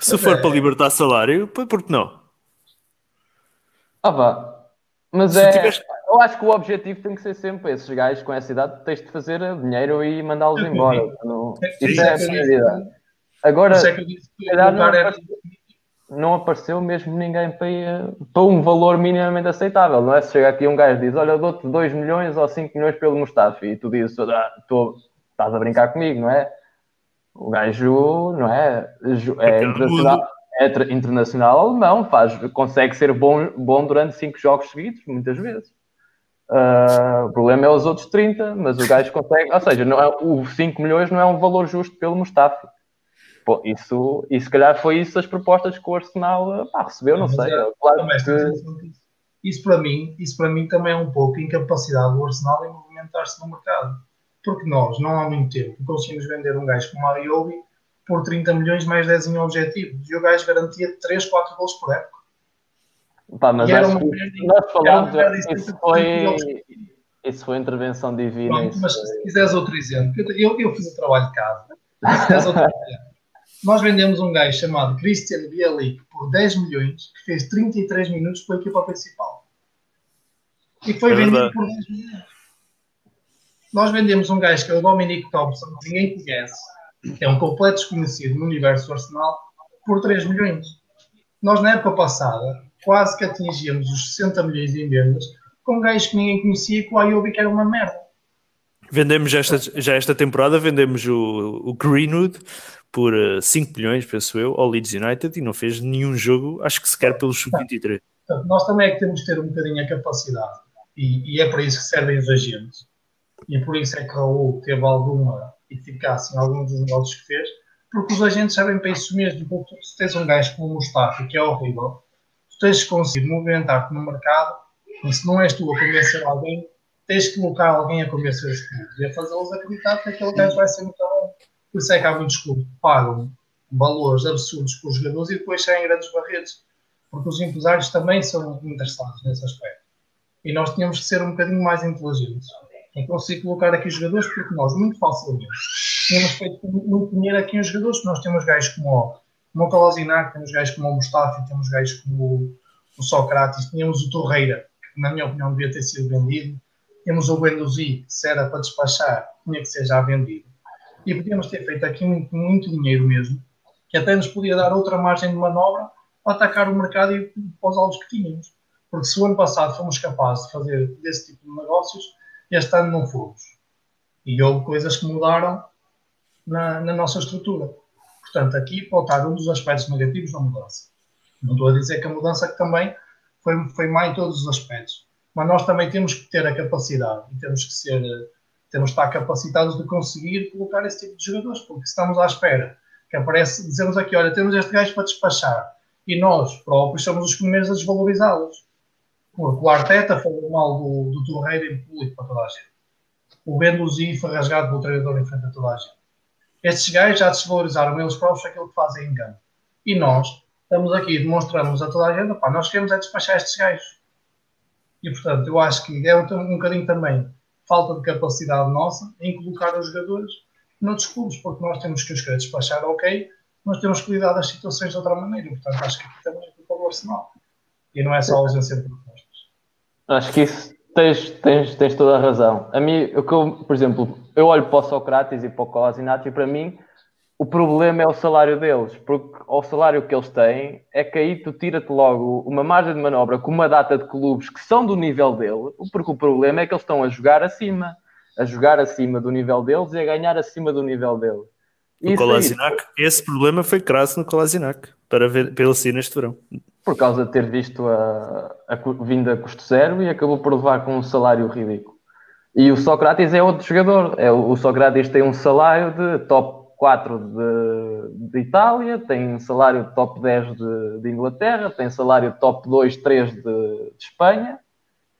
Se for é. para libertar salário, por que não? Ah, vá. Mas Se é. Tivesse eu acho que o objetivo tem que ser sempre esses gajos com essa idade, tens de fazer dinheiro e mandá-los embora. Não, isso é a prioridade. Agora, não apareceu, não apareceu mesmo ninguém para, para um valor minimamente aceitável. Não é se chega aqui um gajo e diz: Olha, dou-te 2 milhões ou 5 milhões pelo Mustafa, e tu dizes: ah, tu, estás a brincar comigo, não é? O gajo, não é? É internacional, é internacional alemão, faz, consegue ser bom, bom durante 5 jogos seguidos, muitas vezes. Uh, o problema é os outros 30, mas o gajo consegue. Ou seja, não é, o 5 milhões não é um valor justo pelo Mustafa. Pô, isso, e se calhar foi isso as propostas que o Arsenal pá, recebeu, não, sei. É, claro que... Isso para mim, isso para mim também é um pouco incapacidade do Arsenal em movimentar-se no mercado. Porque nós, não há muito tempo, conseguimos vender um gajo como a Iobi por 30 milhões mais 10 em objetivos. E o gajo garantia 3, 4 gols por época. Pá, mas era acho uma que nós merda isso foi, isso foi intervenção divina. Pronto, mas foi- se quiseres outro exemplo, eu, eu fiz o trabalho de casa. Se quiseres outro exemplo, nós vendemos um gajo chamado Christian Bielik por 10 milhões, que fez 33 minutos pela equipa principal. E foi É vendido por 10 milhões. Nós vendemos um gajo que é o Dominic Thompson, que ninguém conhece, que é um completo desconhecido no universo do Arsenal, por 3 milhões. Nós, na época passada, quase que atingíamos os 60 milhões em vendas com um gajo que ninguém conhecia, com o Ayobi, que era uma merda. Vendemos esta, já esta temporada, vendemos o, o Greenwood por eh, 5 milhões, penso eu, ao Leeds United e não fez nenhum jogo, acho que sequer pelo sub-23. Portanto, nós também é que temos que ter um bocadinho a capacidade e, e é para isso que servem os agentes. E é por isso é que Raul teve alguma eficácia em alguns dos negócios que fez, porque os agentes servem para isso mesmo. Porque se tens um gajo como o Mustafa, que é horrível, tu tens que conseguir movimentar-te no mercado e se não és tu a convencer alguém, tens que colocar alguém a convencer os clubes e a fazê-los acreditar que aquele gajo vai ser muito. Por isso é que há muitos clubes que pagam valores absurdos por jogadores e depois saem grandes barretes porque os empresários também são interessados nesse aspecto. E nós tínhamos que ser um bocadinho mais inteligentes em conseguir colocar aqui os jogadores, porque nós, muito facilmente, tínhamos feito muito dinheiro aqui em jogadores, nós temos gajos como o, Kolasinac, temos gajos como o Mustafa, temos gajos como o, o Sócrates, tínhamos o Torreira, que na minha opinião devia ter sido vendido, temos o Guendouzi, que se era para despachar, tinha que ser já vendido. E podíamos ter feito aqui muito, muito dinheiro mesmo, que até nos podia dar outra margem de manobra para atacar o mercado e para os alvos que tínhamos. Porque se o ano passado fomos capazes de fazer desse tipo de negócios, este ano não fomos. E houve coisas que mudaram na, na nossa estrutura. Portanto, aqui pode estar um dos aspectos negativos da mudança. Não estou a dizer que a mudança que também foi, foi má em todos os aspectos. Mas nós também temos que ter a capacidade e temos que ser, eh, temos que estar capacitados de conseguir colocar esse tipo de jogadores, porque estamos à espera que aparece, dizemos aqui, olha, temos este gajo para despachar, e nós próprios somos os primeiros a desvalorizá-los. Porque o Arteta falou mal do, do Torreira em público para toda a gente. O Benduzi foi rasgado pelo treinador em frente a toda a gente. Estes gajos já desvalorizaram eles próprios aquilo que fazem em campo. E nós estamos aqui e demonstramos a toda a gente, pá, nós queremos é despachar estes gajos. E portanto, eu acho que é um, um bocadinho também falta de capacidade nossa em colocar os jogadores noutros clubes, porque nós temos que os querer despachar, ok, nós temos que lidar das situações de outra maneira. Portanto, acho que aqui também é culpa do Arsenal. E não é só a ausência de propostas. Acho que isso tens, tens, tens toda a razão. A mim, o que eu, por exemplo, eu olho para o Sócrates e para o Kolasinac e para mim o problema é o salário deles, porque o salário que eles têm é que aí tu tira-te logo uma margem de manobra com uma data de clubes que são do nível dele, porque o problema é que eles estão a jogar acima, a jogar acima do nível deles e a ganhar acima do nível dele. O Kolasinac, esse problema foi crasso no Kolasinac, para ver pelo si neste verão. Por causa de ter visto a, a, a vinda a custo zero e acabou por levar com um salário ridículo. E o Sócrates é outro jogador. É, o Sócrates tem um salário de top 4 de, de Itália, tem salário top 10 de, de Inglaterra, tem salário top 2, 3 de, de Espanha.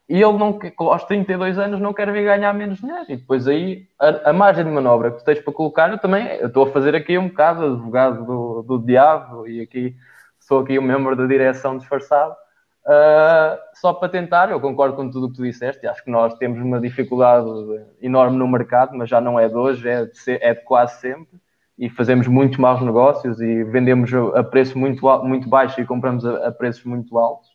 E ele não, aos 32 anos não quer vir ganhar menos dinheiro. E depois aí a, a, margem de manobra que tu tens para colocar, eu também eu estou a fazer aqui um bocado advogado do, do diabo e aqui sou aqui um membro da direção disfarçado. Uh, só para tentar, eu concordo com tudo o que tu disseste, acho que nós temos uma dificuldade enorme no mercado, mas já não é de hoje, é de, ser, é de quase sempre, e fazemos muito maus negócios e vendemos a preço muito, muito baixo e compramos a, a preços muito altos.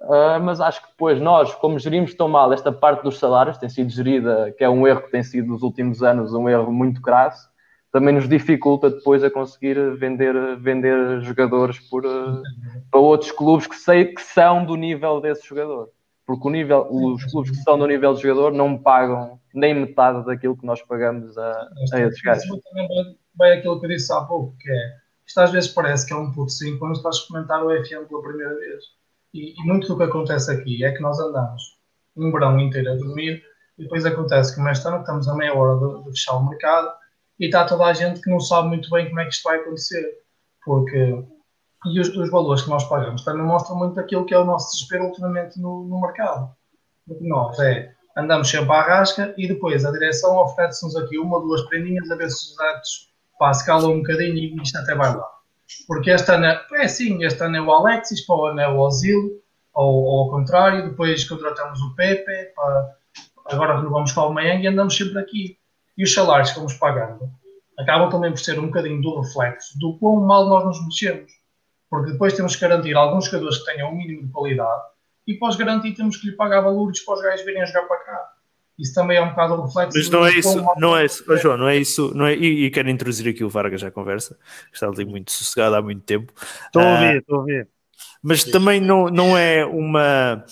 Uh, mas acho que depois nós, como gerimos tão mal esta parte dos salários, tem sido gerida, que é um erro que tem sido nos últimos anos, um erro muito crasso, também nos dificulta depois a conseguir vender, vender jogadores por, uh, para outros clubes que sei que são do nível desse jogador. Porque o nível, os clubes que são do nível de jogador não pagam nem metade daquilo que nós pagamos a, a esses gajos. Vai aquilo que eu disse há pouco, que é isto às vezes parece que é um puto 5 quando estás a experimentar o FM pela primeira vez. E, e, muito do que acontece aqui é que nós andamos um verão inteiro a dormir e depois acontece que neste ano estamos a meia hora de, de, fechar o mercado e está toda a gente que não sabe muito bem como é que isto vai acontecer. Porque E os, os, valores que nós pagamos também mostram muito aquilo que é o nosso desespero ultimamente no, no mercado. Porque nós é, andamos sempre à rasca e depois a direção oferece-nos aqui uma ou duas prendinhas a ver se os dados pá, se calam um bocadinho e isto até vai lá. Porque este ano é, é sim, este ano é o Alexis, para o ano é o Ozil, ou, ou ao contrário, depois contratamos o Pepe, para, agora renovamos com o Aubameyang e andamos sempre aqui. E os salários que vamos pagando acabam também por ser um bocadinho do reflexo do quão mal nós nos mexemos. Porque depois temos que garantir alguns jogadores que tenham um mínimo de qualidade e pós garantir temos que lhe pagar valores para os gajos virem jogar para cá. Isso também é um bocado o reflexo. Mas não é isso, não é isso, oh, João, não é isso, não é, e, e quero introduzir aqui o Vargas à conversa, está ali muito sossegado há muito tempo. Estou a ouvir, estou a ouvir. Mas também não, não é uma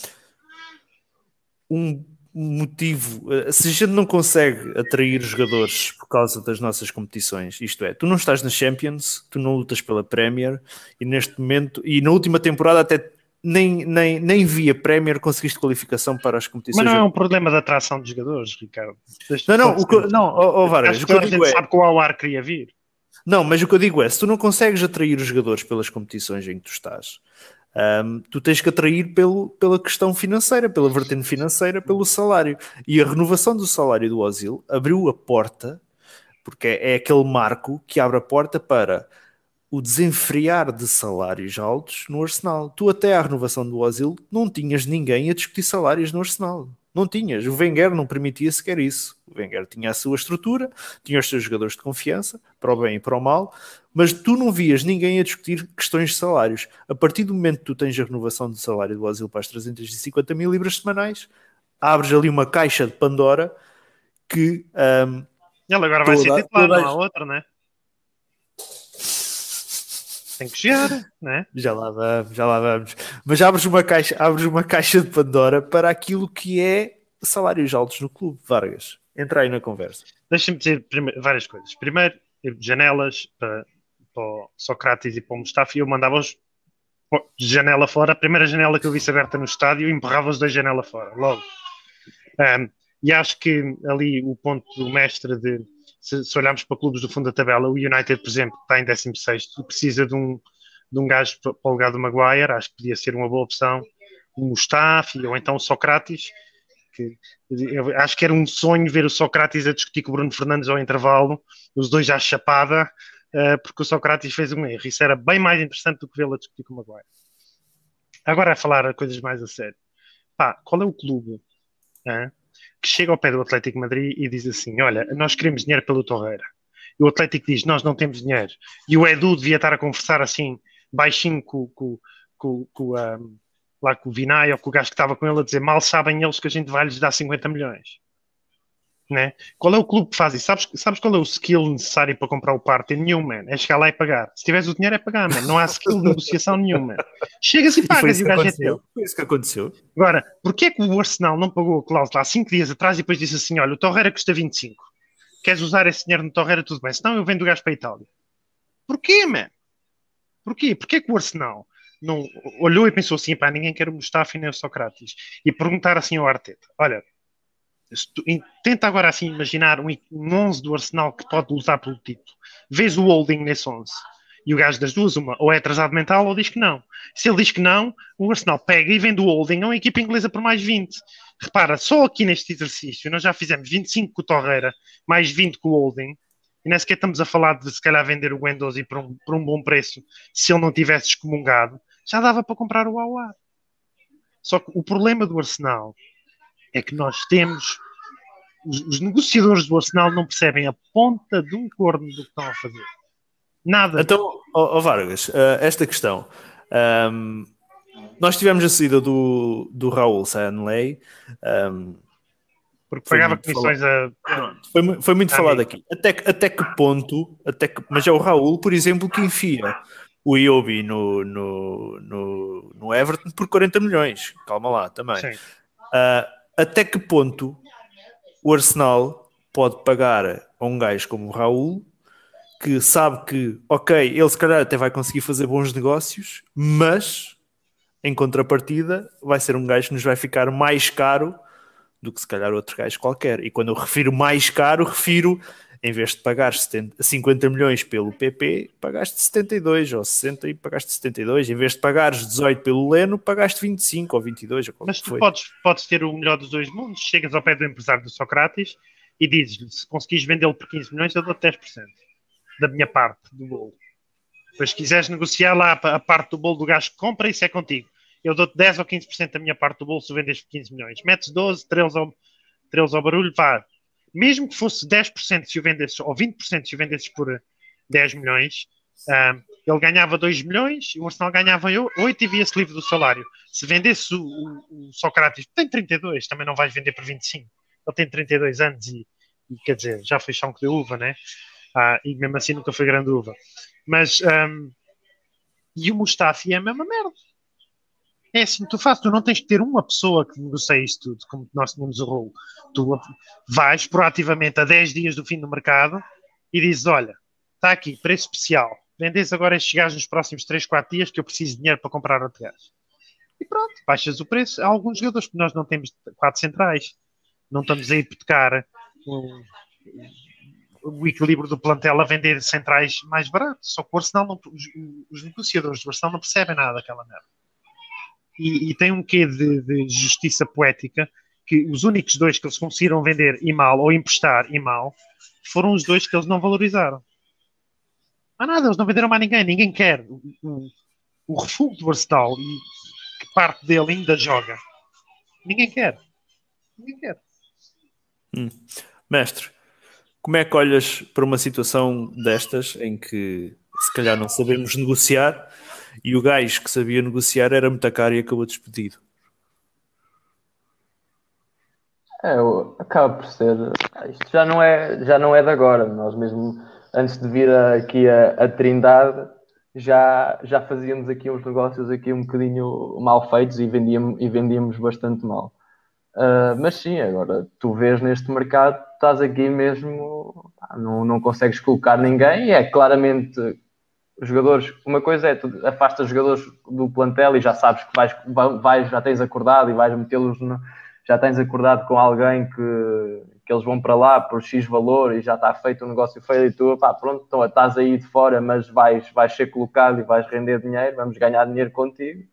um motivo, eh, se a gente não consegue atrair jogadores por causa das nossas competições, isto é, tu não estás na Champions, tu não lutas pela Premier e neste momento, e na última temporada até nem, nem, nem via Premier conseguiste qualificação para as competições. Mas não é um problema de atração de jogadores, Ricardo. Não, não, o que, não, oh, oh o que eu digo é, sabe que o Awar queria vir. Não, mas o que eu digo é, se tu não consegues atrair os jogadores pelas competições em que tu estás, um, tu tens que atrair pelo, pela questão financeira, pela vertente financeira, pelo salário. E a renovação do salário do Osil abriu a porta, porque é, é aquele marco que abre a porta para o desenfrear de salários altos no Arsenal. Tu até à renovação do Osil não tinhas ninguém a discutir salários no Arsenal. Não tinhas. O Wenger não permitia sequer isso. O Wenger tinha a sua estrutura, tinha os seus jogadores de confiança, para o bem e para o mal, mas tu não vias ninguém a discutir questões de salários. A partir do momento que tu tens a renovação do salário do Asilo para as 350 mil libras semanais, abres ali uma caixa de Pandora que. Um, Ele agora vai ser titular, não há outra, né? Tem que chegar, né? Já lá vamos, já lá vamos. Mas abres uma caixa, abres uma caixa de Pandora para aquilo que é salários altos no clube, Vargas. Entra aí na conversa. Deixa-me dizer várias coisas. Primeiro, janelas para, para o Socrates e para o Mustafa e eu mandava-os de janela fora. A primeira janela que eu vi aberta no estádio, empurrava-os da janela fora, logo. Um, e acho que ali o ponto do mestre de se, se, olharmos para clubes do fundo da tabela, o United, por exemplo, está em 16 precisa de um, de um gajo para o lugar do Maguire, acho que podia ser uma boa opção, o Mustafi ou então o Socrates, que acho que era um sonho ver o Socrates a discutir com o Bruno Fernandes ao intervalo, os dois à chapada, uh, porque o Socrates fez um erro. Isso era bem mais interessante do que vê-lo a discutir com o Maguire. Agora a falar coisas mais a sério. Pá, qual é o clube? Que chega ao pé do Atlético Madrid e diz assim: Olha, nós queremos dinheiro pelo Torreira. E o Atlético diz: Nós não temos dinheiro. E o Edu devia estar a conversar assim, baixinho com, com, com, com, um, lá com o Vinay ou com o gajo que estava com ele a dizer: Mal sabem eles que a gente vai lhes dar 50 milhões. Né? Qual é o clube que faz isso? Sabes, sabes qual é o skill necessário para comprar o parte? Nenhum, man. É chegar lá e pagar. Se tiveres o dinheiro, é pagar, man. Não há skill de negociação nenhuma. Chegas e pagas e, e o gajo é teu. Foi isso que aconteceu. Agora, porquê é que o Arsenal não pagou a cláusula há 5 dias atrás e depois disse assim: olha, o Torreira custa 25. Queres usar esse dinheiro no Torreira? Tudo bem. Senão eu vendo o gajo para a Itália. Porquê, man? Porquê? Porquê que o Arsenal não olhou e pensou assim: pá, ninguém quer nem o Socrates? E perguntar assim ao Arteta: olha tenta agora assim imaginar um, um 11 do Arsenal que pode lutar pelo título. Vês o holding nesse 11. E o gajo das duas, uma, ou é atrasado mental ou diz que não. Se ele diz que não, o Arsenal pega e vende o holding a uma equipa inglesa por mais 20. Repara, só aqui neste exercício nós já fizemos 25 com o Torreira, mais 20 com o holding. E nem sequer estamos a falar de se calhar vender o Guendouzi por um, por um bom preço se ele não tivesse excomungado. Já dava para comprar o Awar. Só que o problema do Arsenal é que nós temos. Os, os, negociadores do Arsenal não percebem a ponta de um corno do que estão a fazer. Nada. Então, oh, oh Vargas, uh, esta questão. Um, nós tivemos a saída do, do Raul Sanley. Um, porque pagava comissões a. Foi, foi muito falado aqui. Até, até que ponto, até que, mas é o Raul, por exemplo, que enfia o Iobi no, no, no, no Everton por 40 milhões. Calma lá também. Uh, até que ponto o Arsenal pode pagar a um gajo como o Raul que sabe que, ok, ele se calhar até vai conseguir fazer bons negócios, mas em contrapartida vai ser um gajo que nos vai ficar mais caro do que se calhar outro gajo qualquer. E quando eu refiro mais caro, refiro Em vez de pagar 70, 50 milhões pelo PP, pagaste 72 ou 60 e pagaste 72. Em vez de pagares 18 pelo Leno, pagaste 25 ou 22. Ou Mas tu podes, podes ter o melhor dos dois mundos, chegas ao pé do empresário do Sócrates e dizes-lhe, se conseguires vendê-lo por 15 milhões, eu dou-te 10% da minha parte do bolo. Depois, se quiseres negociar lá a parte do bolo do gajo que compra, isso é contigo. Eu dou-te 10 ou 15% da minha parte do bolo se vendes por 15 milhões. Metes 12, 13 ao, 13 ao barulho, vá. Mesmo que fosse 10% se o vendesses, ou 20% se o vendesses por 10 milhões, ah, ele ganhava 2 milhões o Arsenal ganhava 8 e via-se livre do salário. Se vendesse o, o, o Sócrates, tem 32, também não vais vender por 25. Ele tem 32 anos e, e quer dizer, já foi chão que deu uva, né? Ah, e mesmo assim nunca foi grande uva. Mas, ahm, e o Mustafi é a mesma merda. É assim, tu fazes, tu não tens que ter uma pessoa que negocie isto tudo, como nós tínhamos o rolo. Tu vais proativamente a 10 dias do fim do mercado e dizes: Olha, está aqui, preço especial. Vendes agora estes gajos nos próximos 3, 4 dias que eu preciso de dinheiro para comprar outro gajo. E pronto, baixas o preço. Há alguns jogadores que nós não temos quatro centrais. Não estamos a hipotecar um, o equilíbrio do plantel a vender centrais mais baratos. Só que o Arsenal não, os, os negociadores do Arsenal não percebem nada daquela merda. E, e tem um quê de, de justiça poética que os únicos dois que eles conseguiram vender e mal, ou emprestar e mal, foram os dois que eles não valorizaram. Há nada, eles não venderam mais ninguém, ninguém quer. O, o, o refúgio do Arsenal e que parte dele ainda joga. Ninguém quer. Ninguém quer. Mestre, como é que olhas para uma situação destas em que se calhar não sabemos negociar e o gajo que sabia negociar era muito caro e acabou despedido? É, acaba por ser. Isto já não é, já não é de agora. Nós mesmo, antes de vir aqui a, a Trindade, já, já fazíamos aqui uns negócios aqui um bocadinho mal feitos e vendíamos, e vendíamos bastante mal. Ah, mas sim, agora tu vês neste mercado, estás aqui mesmo, não, não consegues colocar ninguém, é claramente os jogadores, uma coisa é tu afastas jogadores do plantel e já sabes que vais, vai- vais já tens acordado e vais metê-los já tens acordado com alguém que, que eles vão para lá por X valor e já está feito o negócio feito e tu, pá, pronto, então estás aí de fora, mas vais, vais ser colocado e vais render dinheiro, vamos ganhar dinheiro contigo.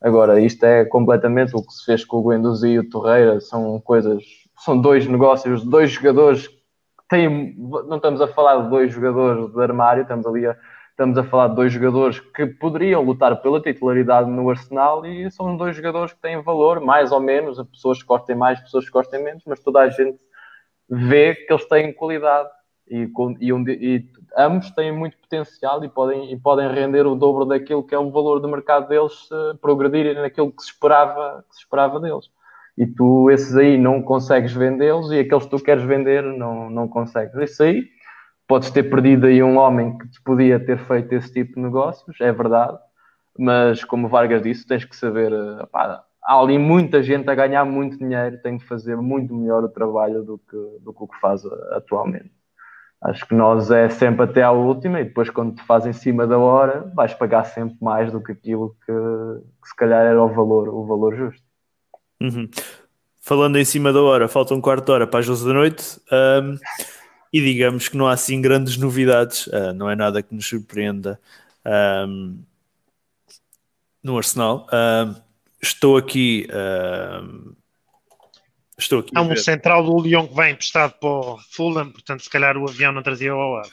Agora, isto é completamente o que se fez com o Guendouzi e o Torreira, são coisas, são dois negócios, dois jogadores que têm, não estamos a falar de dois jogadores de armário, estamos ali a, estamos a falar de dois jogadores que poderiam lutar pela titularidade no Arsenal e são dois jogadores que têm valor, mais ou menos, pessoas que gostem mais, pessoas que gostem menos, mas toda a gente vê que eles têm qualidade e, e, e ambos têm muito potencial e podem, e podem render o dobro daquilo que é o valor de mercado deles se progredirem naquilo que se esperava, que se esperava deles. E tu, esses aí, não consegues vendê-los e aqueles que tu queres vender, não, não consegues. Isso aí, podes ter perdido aí um homem que te podia ter feito esse tipo de negócios, é verdade, mas como Vargas disse, tens que saber, eh, pá, há ali muita gente a ganhar muito dinheiro, tem de fazer muito melhor o trabalho do que, do que o que faz eh, atualmente. Acho que nós é sempre até à última e depois quando te faz em cima da hora vais pagar sempre mais do que aquilo que, que se calhar era o valor, o valor justo. Uhum. Falando em cima da hora, falta um quarto de hora para as 12 da noite ahm, e digamos que não há assim grandes novidades, ah, não é nada que nos surpreenda ahm, no Arsenal. Ahm, estou aqui, ahm, estou aqui. Há a um central do Lyon que vai emprestado para o Fulham, portanto, se calhar o avião não trazia o ar.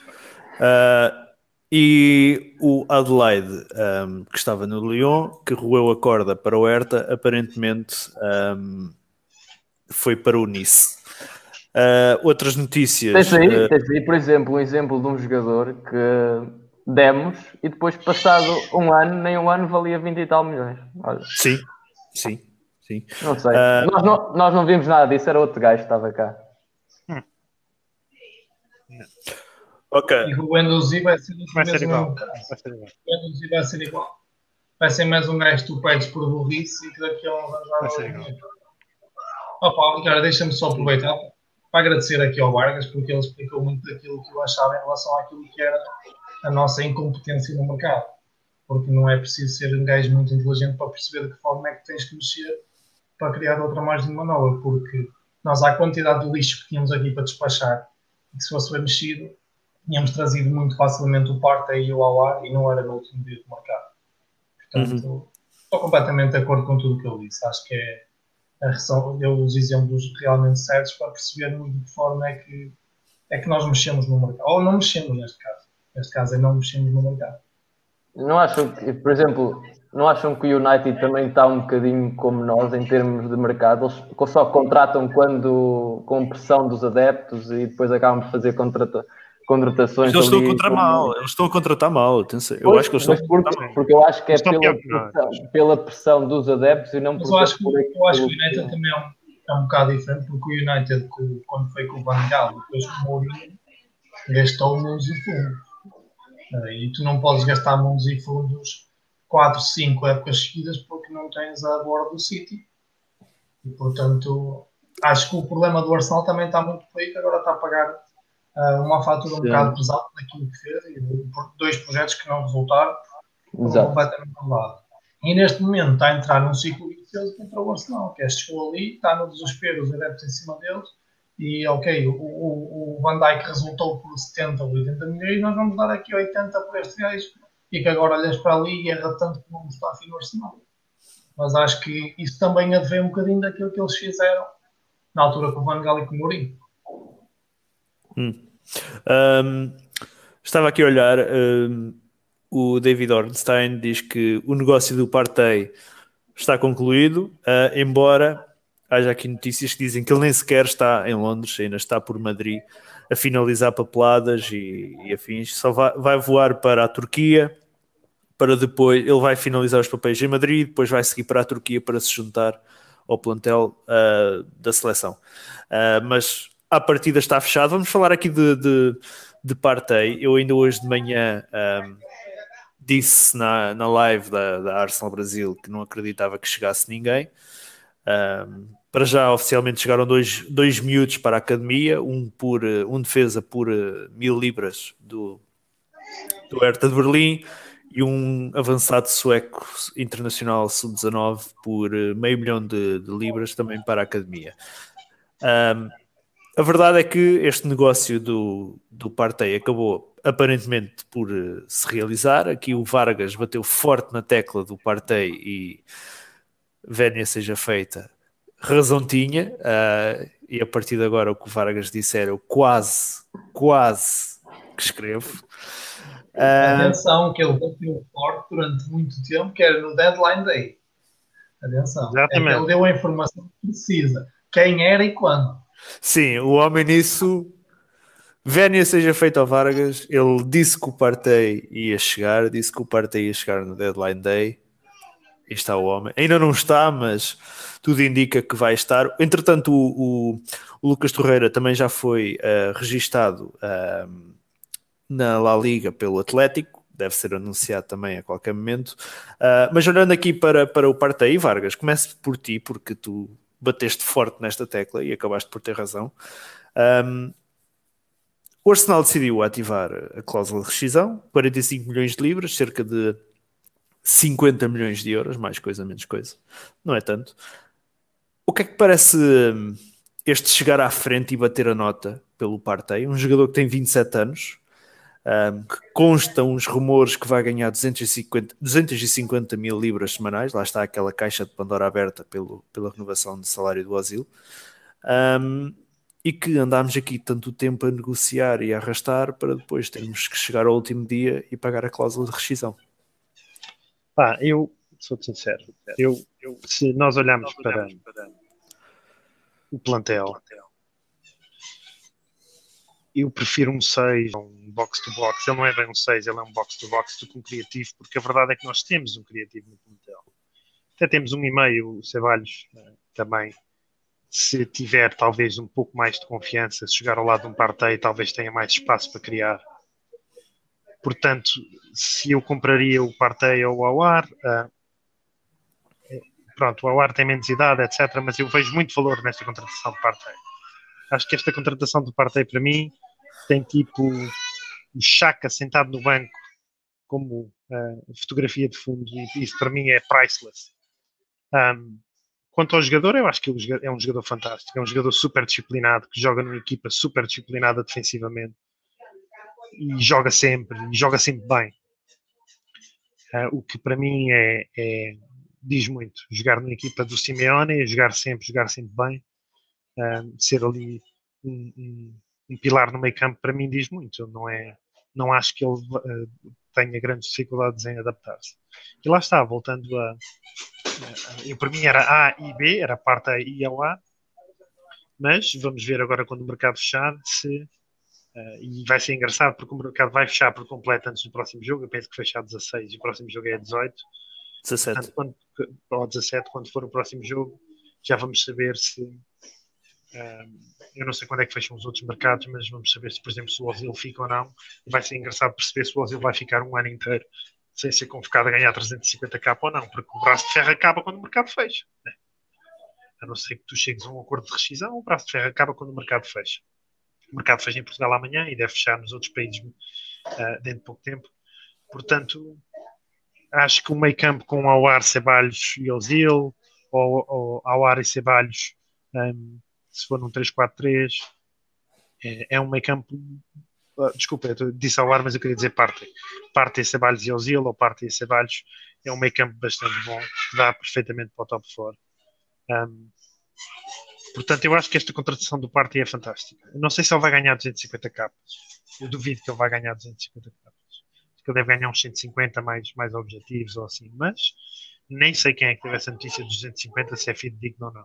Ah, e o Adelaide, ahm, que estava no Lyon, que roeu a corda para o Hertha, aparentemente ahm, foi para o Nice. Ah, outras notícias. Tens aí, ah, tens aí, por exemplo, um exemplo de um jogador que demos e depois, passado um ano, nem um ano valia 20 e tal milhões. Olha, sim, sim, sim. não sei. Ah. Nós, não, nós não vimos nada disso, era outro gajo que estava cá. Ok. E o Guendouzi vai ser o Vai ser mesmo igual. caso. Vai ser igual. O Guendouzi vai ser igual. Vai ser mais um gajo que tu pedes por burrice e que daqui a uns anos Vai vai ser igual. Opa, cara, deixa-me só aproveitar para agradecer aqui ao Vargas porque ele explicou muito daquilo que eu achava em relação àquilo que era a nossa incompetência no mercado. Porque não é preciso ser um gajo muito inteligente para perceber de que forma é que tens que mexer para criar outra margem de manobra. Porque nós, à quantidade de lixo que tínhamos aqui para despachar, e que se fosse bem mexido, tínhamos trazido muito facilmente o Partey e o Awar e não era no último dia de mercado. Portanto, uhum. estou completamente de acordo com tudo o que ele disse. Acho que é deu os exemplos realmente certos para percebermos de que forma é que, é que nós mexemos no mercado. Ou não mexemos neste caso. Neste caso é não mexemos no mercado. Não acham que, por exemplo, não acham que o United também está um bocadinho como nós em termos de mercado? Eles só contratam quando com pressão dos adeptos e depois acabam por fazer contrata, contratações. Eles estão a contratar mal, eles estão a contratar mal. Atenção. Eu pois, acho que eles estão porque, mal. porque eu acho que é pela pressão, pela pressão, dos adeptos e não por. Eu acho que, eu acho que o United também é um, é um bocado diferente, porque o United, quando foi com o Van Gaal, depois com o Mourinho, gastou mundos e fundos. E tu não podes gastar mundos e fundos 4, 5 épocas seguidas porque não tens a borda do City. E portanto, acho que o problema do Arsenal também está muito por aí, que agora está a pagar uma fatura um bocado pesada daquilo que fez e dois projetos que não resultaram foram completamente anulados. E neste momento está a entrar num ciclo vicioso contra o Arsenal, que é chegou ali, está no desespero, os adeptos em cima deles, e ok, o, o, o Van Dijk resultou por 70 ou 80 milhões, nós vamos dar aqui 80 por este gajo e que agora olhas para ali e erra tanto que não está afim no Arsenal. Mas acho que isso também advém um bocadinho daquilo que eles fizeram na altura com o Van Gaal e com o Mourinho. Hum. Um, estava aqui a olhar, um, o David Ornstein diz que o negócio do Partey está concluído, uh, embora haja aqui notícias que dizem que ele nem sequer está em Londres, ainda está por Madrid a finalizar papeladas e, e afins, só vai, vai voar para a Turquia para depois, ele vai finalizar os papéis em Madrid, depois vai seguir para a Turquia para se juntar ao plantel uh, da seleção. Uh, mas a partida está fechada. Vamos falar aqui de, de, de Partey. Eu ainda hoje de manhã um, disse na, na live da, da Arsenal Brasil que não acreditava que chegasse ninguém. Um, para já, oficialmente, chegaram dois, dois miúdos para a academia, um, por, um defesa por uh, mil libras do, do Hertha de Berlim e um avançado sueco internacional sub-19 por uh, meio milhão de, de, libras também para a academia. Um, a verdade é que este negócio do, do Partey acabou aparentemente por uh, se realizar. Aqui o Vargas bateu forte na tecla do Partey e vénia seja feita razão tinha, uh, e a partir de agora o que o Vargas disse era eu quase, quase que escrevo. Uh, Atenção, que ele bateu forte durante muito tempo, que era no deadline day. Atenção, Exatamente. É ele deu a informação precisa, quem era e quando. Sim, o homem nisso, vénia seja feita ao Vargas, ele disse que o Partey ia chegar, disse que o Partey ia chegar no deadline day, e está o homem. Ainda não está, mas tudo indica que vai estar. Entretanto, o, o, o Lucas Torreira também já foi uh, registado uh, na La Liga pelo Atlético, deve ser anunciado também a qualquer momento. Uh, mas olhando aqui para, para o Partei Vargas, comece por ti, porque tu bateste forte nesta tecla e acabaste por ter razão. Um, o Arsenal decidiu ativar a cláusula de rescisão, 45 milhões de libras, cerca de 50 milhões de euros, mais coisa, menos coisa, não é tanto. O que é que parece hum, este chegar à frente e bater a nota pelo Partey? Um jogador que tem 27 anos, um, que constam uns rumores que vai ganhar 250, 250 mil libras semanais, lá está aquela caixa de Pandora aberta pelo, pela renovação de salário do asilo, um, e que andámos aqui tanto tempo a negociar e a arrastar para depois termos que chegar ao último dia e pagar a cláusula de rescisão. Pá, eu sou sincero, eu, eu, se nós olharmos para, para o plantel, eu prefiro um 6, um box-to-box. Ele não é bem um 6, ele é um box-to-box do que um criativo, porque a verdade é que nós temos um criativo no plantel. Até temos um e meio, o Ceballos eh, também. Se tiver talvez um pouco mais de confiança, se chegar ao lado de um Partey, talvez tenha mais espaço para criar Portanto, se eu compraria o Partey ou o Awar, uh, pronto, o Awar tem menos idade, etc. Mas eu vejo muito valor nesta contratação do Partey. Acho que esta contratação do Partey, para mim, tem tipo o Chaka sentado no banco como uh, fotografia de fundo, e isso para mim é priceless. Um, quanto ao jogador, eu acho que é um jogador fantástico. É um jogador super disciplinado, que joga numa equipa super disciplinada defensivamente e joga sempre, e joga sempre bem. Uh, o que para mim é, é, diz muito. Jogar numa equipa do Simeone, jogar sempre, jogar sempre bem, ser ali um, um, pilar no meio campo, para mim diz muito. Não, é, não acho que ele uh, tenha grandes dificuldades em adaptar-se. E lá está, voltando a. Eu, para mim era A e B, era a parte A e ao A, mas vamos ver agora quando o mercado fechar se Uh, e vai ser engraçado porque o mercado vai fechar por completo antes do próximo jogo. Eu penso que fechar 16 e o próximo jogo é 18. 17. Portanto, quando, ou 17, quando for o próximo jogo, já vamos saber se. Eu não sei quando é que fecham os outros mercados, mas vamos saber se, por exemplo, se o Ozil fica ou não. Vai ser engraçado perceber se o Ozil vai ficar um ano inteiro sem ser convocado a ganhar 350k ou não, porque o braço de ferro acaba quando o mercado fecha. Né? A não ser que tu chegues a um acordo de rescisão, o braço de ferro acaba quando o mercado fecha. O mercado fecha em Portugal amanhã e deve fechar nos outros países uh, dentro de pouco tempo. Portanto, acho que o meio campo com Auar, Ceballos e Ozil, ou, ou e Ceballos, um, se for num 3-4-3, é, é, um meio campo. Uh, desculpa, disse Auar, mas eu queria dizer parte. Parte e Ceballos e Ozil, ou parte e Ceballos, é um meio campo bastante bom, que dá perfeitamente para o top 4. Um, Portanto, eu acho que esta contratação do Party é fantástica. Eu não sei se ele vai ganhar 250 capas. Eu duvido que ele vai ganhar 250 capas. Que ele deve ganhar uns 150 mais, mais objetivos ou assim. Mas nem sei quem é que teve essa notícia de 250, se é fidedigno ou não.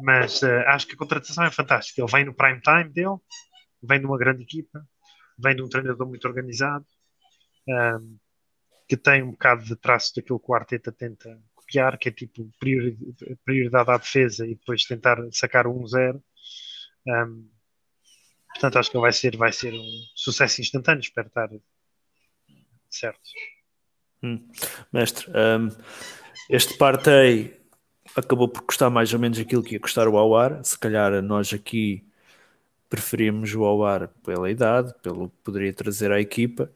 Mas uh, acho que a contratação é fantástica. Ele vem no prime time dele, vem de uma grande equipa, vem de um treinador muito organizado, um, ehm, que tem um bocado de traço daquilo que o Arteta tenta, copiar, que é tipo prioridade à defesa e depois tentar sacar um 1-0. Um, portanto, acho que vai ser, vai ser um sucesso instantâneo. Espero estar certo. Hum. Mestre, um, este partei acabou por custar mais ou menos aquilo que ia custar o Awar. Se calhar nós aqui preferimos o Awar pela idade, pelo que poderia trazer à equipa.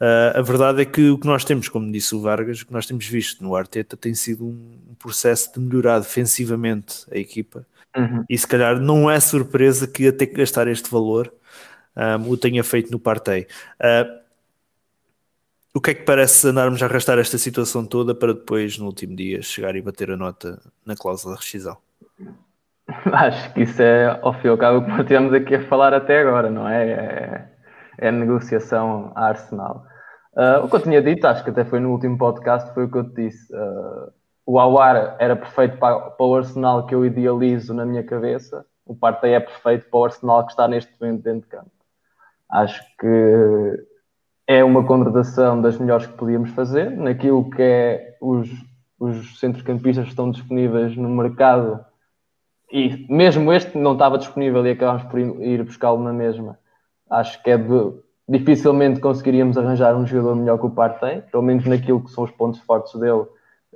Uh, a verdade é que o que nós temos, como disse o Vargas, o que nós temos visto no Arteta tem sido um processo de melhorar defensivamente a equipa. Uhum. E se calhar não é surpresa que até gastar este valor um, o tenha feito no Partey. Uh, o que é que parece andarmos a arrastar esta situação toda para depois, no último dia, chegar e bater a nota na cláusula de rescisão? Acho que isso é, ao fim e ao cabo, o que tivemos aqui a falar até agora, não é? É, é negociação à Arsenal. Uh, o que eu tinha dito, acho que até foi no último podcast, foi o que eu te disse. Uh, o Awar era perfeito para, para, o Arsenal que eu idealizo na minha cabeça. O Partey é perfeito para o Arsenal que está neste momento dentro de campo. Acho que é uma contratação das melhores que podíamos fazer, naquilo que é os, os centrocampistas que estão disponíveis no mercado e mesmo este não estava disponível e acabámos por ir buscá-lo na mesma. Acho que é de, dificilmente conseguiríamos arranjar um jogador melhor que o Partey, pelo menos naquilo que são os pontos fortes dele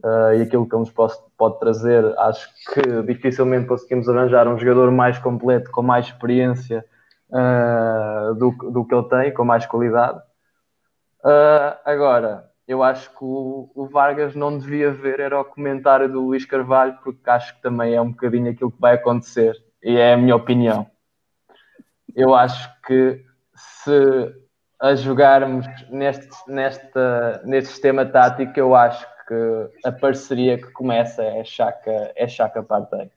uh, e aquilo que ele nos pode, pode, trazer. Acho que dificilmente conseguimos arranjar um jogador mais completo, com mais experiência uh, do, do que ele tem, com mais qualidade. Uh, agora, eu acho que o, o, Vargas não devia ver era o comentário do Luís Carvalho, porque acho que também é um bocadinho aquilo que vai acontecer, e é a minha opinião. Eu acho que se a jogarmos neste, neste sistema tático, eu acho que a parceria que começa é Chaka, é Chaka Partey.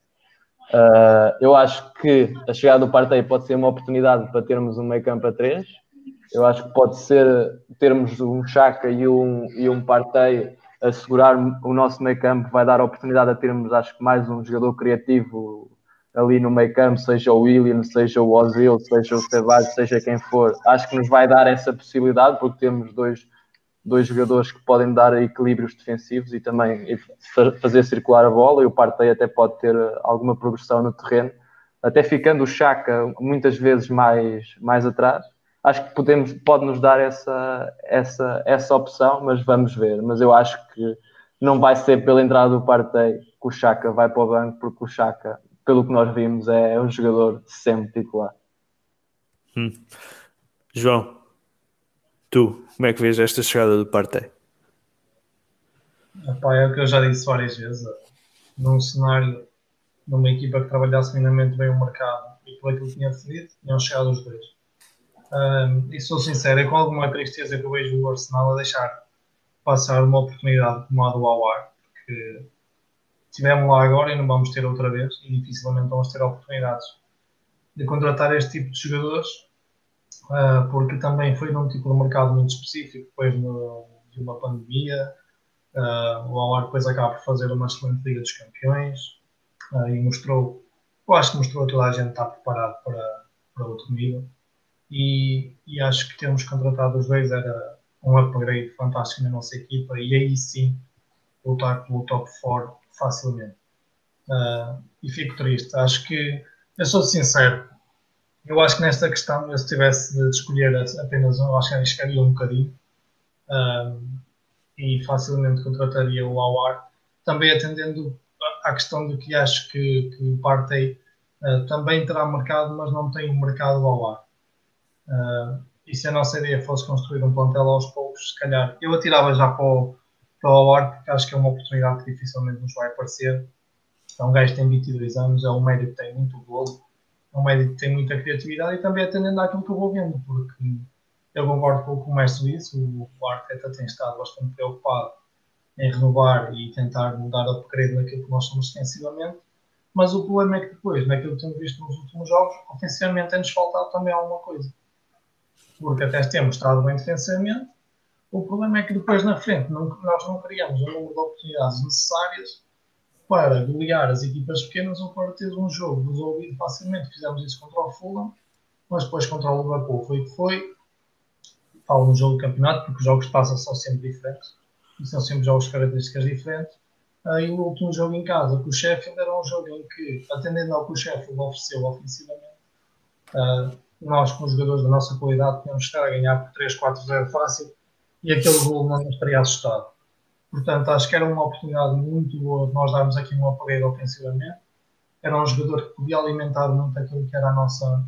Uh, eu acho que a chegada do Partey pode ser uma oportunidade para termos um meio campo a três, eu acho que pode ser termos um Chaka e um, e um Partey a o nosso meio campo, vai dar a oportunidade a termos, acho que mais um jogador criativo ali no meio campo, seja o William, seja o Ozil, seja o Ceballos, seja quem for. Acho que nos vai dar essa possibilidade, porque temos dois, dois jogadores que podem dar equilíbrios defensivos e também fazer circular a bola, e o Partey até pode ter alguma progressão no terreno, até ficando o Chaka muitas vezes mais, mais atrás acho que podemos, pode nos dar essa, essa, essa opção, mas vamos ver. Mas eu acho que não vai ser pela entrada do Partey que o Chaka vai para o banco, porque o Chaka, pelo que nós vimos, é um jogador sempre titular. Hum. João, tu, como é que vês esta chegada do Partey? Epá, é o que eu já disse várias vezes. num cenário, numa equipa que trabalhasse minimamente bem o mercado e por aquilo que tinha definido, tinham chegado os dois. E sou sincero, é com alguma tristeza que eu vejo o Arsenal a deixar passar uma oportunidade como a do Awar, porque tivemos lá agora e não vamos ter outra vez, e dificilmente vamos ter oportunidades de contratar este tipo de jogadores, uh, porque também foi num tipo de mercado muito específico, depois no, de uma pandemia. Uh, o Awar depois acaba por fazer uma excelente Liga dos Campeões uh, e mostrou, eu acho que mostrou a toda a gente estar preparado para, para outro nível. E, e acho que termos contratado os dois era um upgrade fantástico na nossa equipa e aí sim lutar pelo top 4 facilmente. Uh, e fico triste. Acho que, eu sou sincero, eu acho que nesta questão, eu se tivesse de escolher apenas um, acho que arriscaria um bocadinho uh, e facilmente contrataria o Awar. Também atendendo à questão de que acho que, que o Partey uh, também terá mercado, mas não tem um mercado Awar. Uh, e se a nossa ideia fosse construir um plantel aos poucos, se calhar eu atirava já para o, para o Award, porque acho que é uma oportunidade que dificilmente nos vai aparecer. É um gajo que tem 22 anos, é um médio que tem muito golo, é um médio que tem muita criatividade e também atendendo àquilo que eu vou vendo, porque eu concordo com o que o mestre disse, o Arteta tem estado bastante preocupado em renovar e tentar mudar a upgrade naquilo que nós somos defensivamente, mas o problema é que depois, naquilo que temos visto nos últimos jogos, ofensivamente tem-nos faltado também alguma coisa. Porque até temos estado bem defensivamente, o problema é que depois na frente não, nós não criamos o número de oportunidades necessárias para golear as equipas pequenas ou para ter um jogo resolvido facilmente. Fizemos isso contra o Fulham, mas depois contra o Liverpool foi o que foi. Falo no jogo do campeonato, porque os jogos de passa são sempre diferentes e são sempre jogos de características diferentes. Uh, e o último jogo em casa, com o Sheffield, era um jogo em que, atendendo ao que o Sheffield ofereceu ofensivamente, uh, nós, com os jogadores da nossa qualidade, tínhamos estar a ganhar por 3-4-0 fácil e aquele gol não nos teria assustado. Portanto, acho que era uma oportunidade muito boa de nós darmos aqui um apoio ofensivamente. Era um jogador que podia alimentar muito aquilo que era a nossa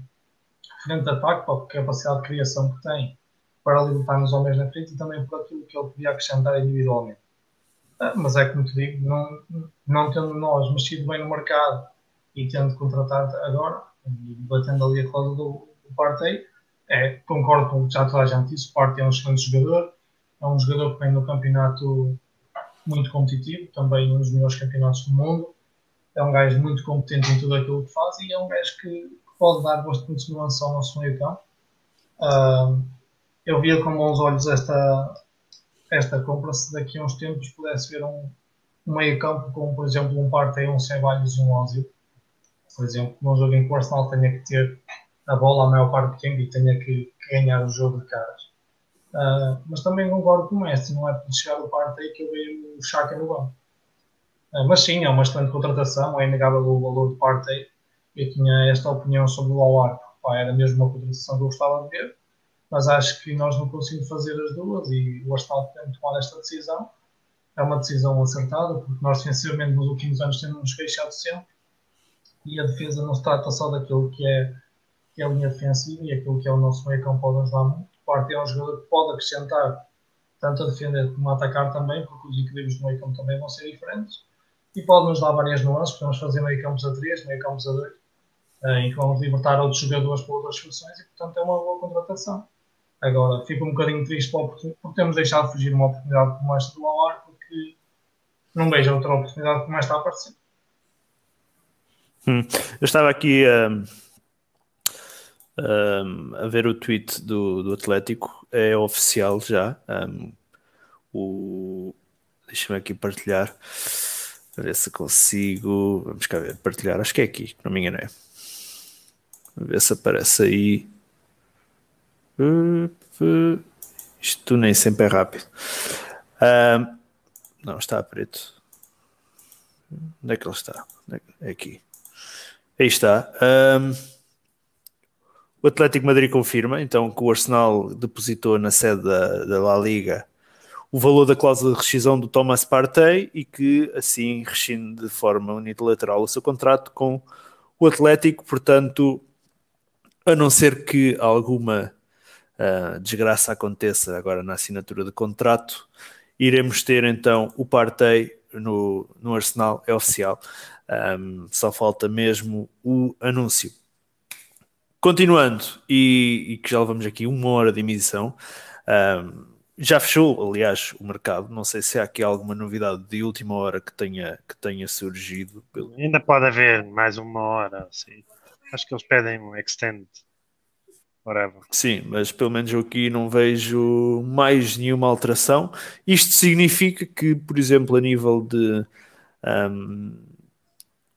frente de ataque, pela capacidade de criação que tem para libertar nos homens na frente e também por aquilo que ele podia acrescentar individualmente. Ah, mas é como te digo, não, não tendo nós mexido bem no mercado e tendo contratado agora, e batendo ali a cláusula do, do Partey, é, concordo com o que já toda a gente disse, o Partey é um excelente jogador, é um jogador que vem no campeonato muito competitivo, também um dos melhores campeonatos do mundo. É um gajo muito competente em tudo aquilo que faz e é um gajo que pode dar bastante segurança ao nosso meio campo. Uh, eu via com bons olhos esta, esta compra se daqui a uns tempos pudesse ver um, um meio campo com, por exemplo, um Partey, um Ceballos e um Ozil. Por exemplo, num jogo em que o Arsenal tenha que ter a bola a maior parte do tempo e tenha que, que ganhar o jogo de caras. Uh, mas também concordo com o Messi, não é por chegar o parte aí que eu vejo o Chaka no banco. Uh, mas sim, é uma excelente contratação, é inegável o valor do Partey. Eu tinha esta opinião sobre o Awar, porque era mesmo uma contratação que eu gostava de ver, mas acho que nós não conseguimos fazer as duas e o Arsenal tem tomado esta decisão. É uma decisão acertada, porque nós, defensivamente, nos últimos anos temos nos queixado sempre e a defesa não se trata só daquilo que é, que é a linha defensiva e aquilo que é o nosso meio campo pode ajudar muito Partey é um jogador que pode acrescentar tanto a defender como a atacar também, porque os equilíbrios do meio campo também vão ser diferentes. E pode nos dar várias nuances, podemos fazer meio campos a 3, meio campos a 2, eh, em que vamos libertar outros jogadores para outras funções e, portanto, é uma boa contratação. Agora, fico um bocadinho triste porque temos deixado de fugir uma oportunidade como esta do Alar, porque não vejo outra oportunidade como esta a aparecer. Hum. Eu estava aqui. Uh um, a ver o tweet do, do Atlético, é oficial já. Um, o, Deixa-me aqui partilhar, a ver se consigo. Vamos cá ver, partilhar, acho que é aqui, não me enganei. A ver se aparece aí. Isto nem sempre é rápido. Um, não, está a preto. Onde é que ele está? É, é aqui. Aí está. Um, o Atlético Madrid confirma então que o Arsenal depositou na sede da, da La Liga o valor da cláusula de rescisão do Thomas Partey e que assim rescinde de forma unilateral o seu contrato com o Atlético, portanto, a não ser que alguma uh, desgraça aconteça agora na assinatura de contrato, iremos ter então o Partey no, no Arsenal, é oficial. Um, só falta mesmo o anúncio. Continuando, e, e, que já levamos aqui uma hora de emissão, um, já fechou, aliás, o mercado. Não sei se há aqui alguma novidade de última hora que tenha, que tenha surgido. Pelo... Ainda pode haver mais uma hora, sim. Acho que eles pedem um extend. Whatever. Sim, mas pelo menos eu aqui não vejo mais nenhuma alteração. Isto significa que, por exemplo, a nível de um,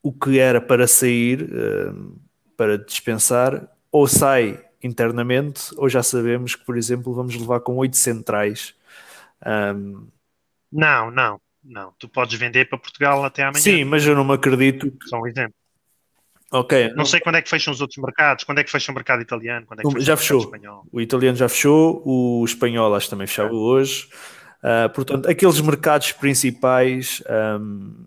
o que era para sair, um, para dispensar, ou sai internamente, ou já sabemos que, por exemplo, vamos levar com oito centrais. Um... Não, não, não. Tu podes vender para Portugal até amanhã. Sim, mas eu não me acredito. Só um exemplo. Ok. Não, não, sei quando é que fecham os outros mercados, quando é que fecha o mercado italiano, quando é que já fechou. O, o italiano já fechou, o espanhol acho que também fechava é. hoje. Uh, portanto, aqueles mercados principais um,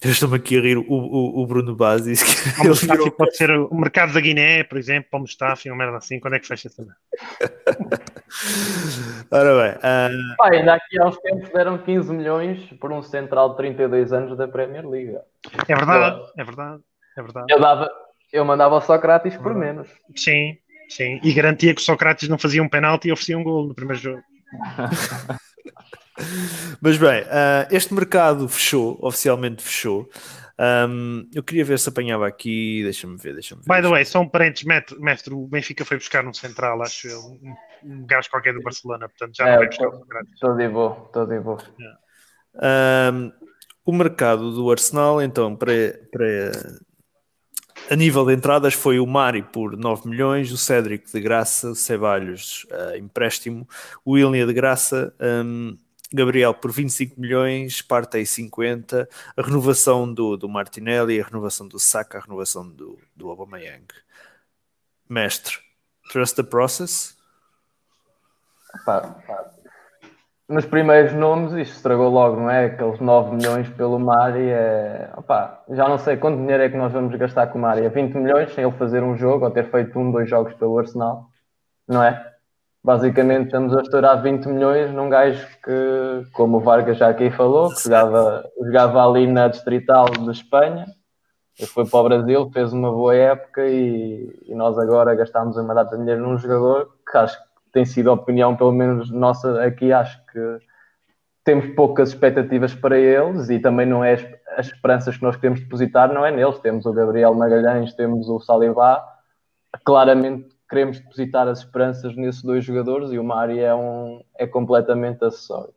eu estou-me aqui a rir, o, o, o Bruno Baz disse que. Virou... pode ser o mercado da Guiné, por exemplo, para o Mustafi, uma merda assim, quando é que fecha também? Ora bem. Uh... Pai, ainda aqui há uns tempos deram 15 milhões por um central de 32 anos da Premier League. É verdade, é verdade, é verdade. Eu, dava, eu mandava o Socrates por menos. Sim, sim. E garantia que o Socrates não fazia um penalti e oferecia um gol no primeiro jogo. Mas bem, uh, este mercado fechou, oficialmente fechou. Um, eu queria ver se apanhava aqui. Deixa-me ver, deixa-me ver. By the way, só um parênteses, mestre, o Benfica foi buscar um central, acho eu, um, um gajo qualquer do Barcelona, portanto já é, não vai buscar Estou de boa, estou de boa. Um, o mercado do Arsenal, então, para, para a nível de entradas foi o Mari por 9 milhões, o Cédric de graça, o Ceballos uh, empréstimo, o William de graça, um, Gabriel por 25 milhões, Partey 50, a renovação do, do Martinelli, a renovação do Saka, a renovação do, do Aubameyang. Mestre, trust the process? Pá, pá. Nos primeiros nomes, isto estragou logo, não é? Aqueles 9 milhões pelo Mari é. Opa, já não sei quanto dinheiro é que nós vamos gastar com o Mari. É 20 milhões sem ele fazer um jogo ou ter feito um, dois jogos pelo Arsenal, não é? Basicamente estamos a estourar 20 milhões num gajo que, como o Vargas já aqui falou, que jogava, jogava ali na Distrital de Espanha, foi para o Brasil, fez uma boa época e, e nós agora gastámos uma data de dinheiro num jogador que acho que tem sido a opinião, pelo menos nossa aqui, acho que temos poucas expectativas para eles e também não é as, as esperanças que nós queremos depositar, não é neles. Temos o Gabriel Magalhães, temos o Salivá, claramente queremos depositar as esperanças nesses dois jogadores e o Mari é, um, é completamente acessório.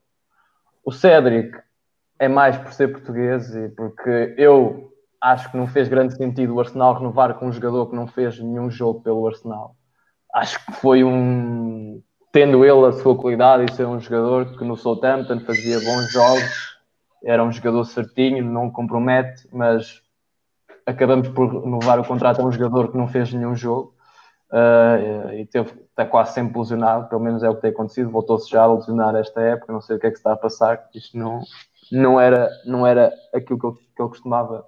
O Cédric é mais por ser português e porque eu acho que não fez grande sentido o Arsenal renovar com um jogador que não fez nenhum jogo pelo Arsenal. Acho que foi um. Tendo ele a sua qualidade e ser um jogador que no Southampton fazia bons jogos, era um jogador certinho, não compromete, mas acabamos por renovar o contrato a um jogador que não fez nenhum jogo uh, e teve, está quase sempre lesionado, pelo menos é o que tem acontecido, voltou-se já a lesionar esta época, não sei o que é que está a passar, isto não, não, era, não era aquilo que ele, que costumava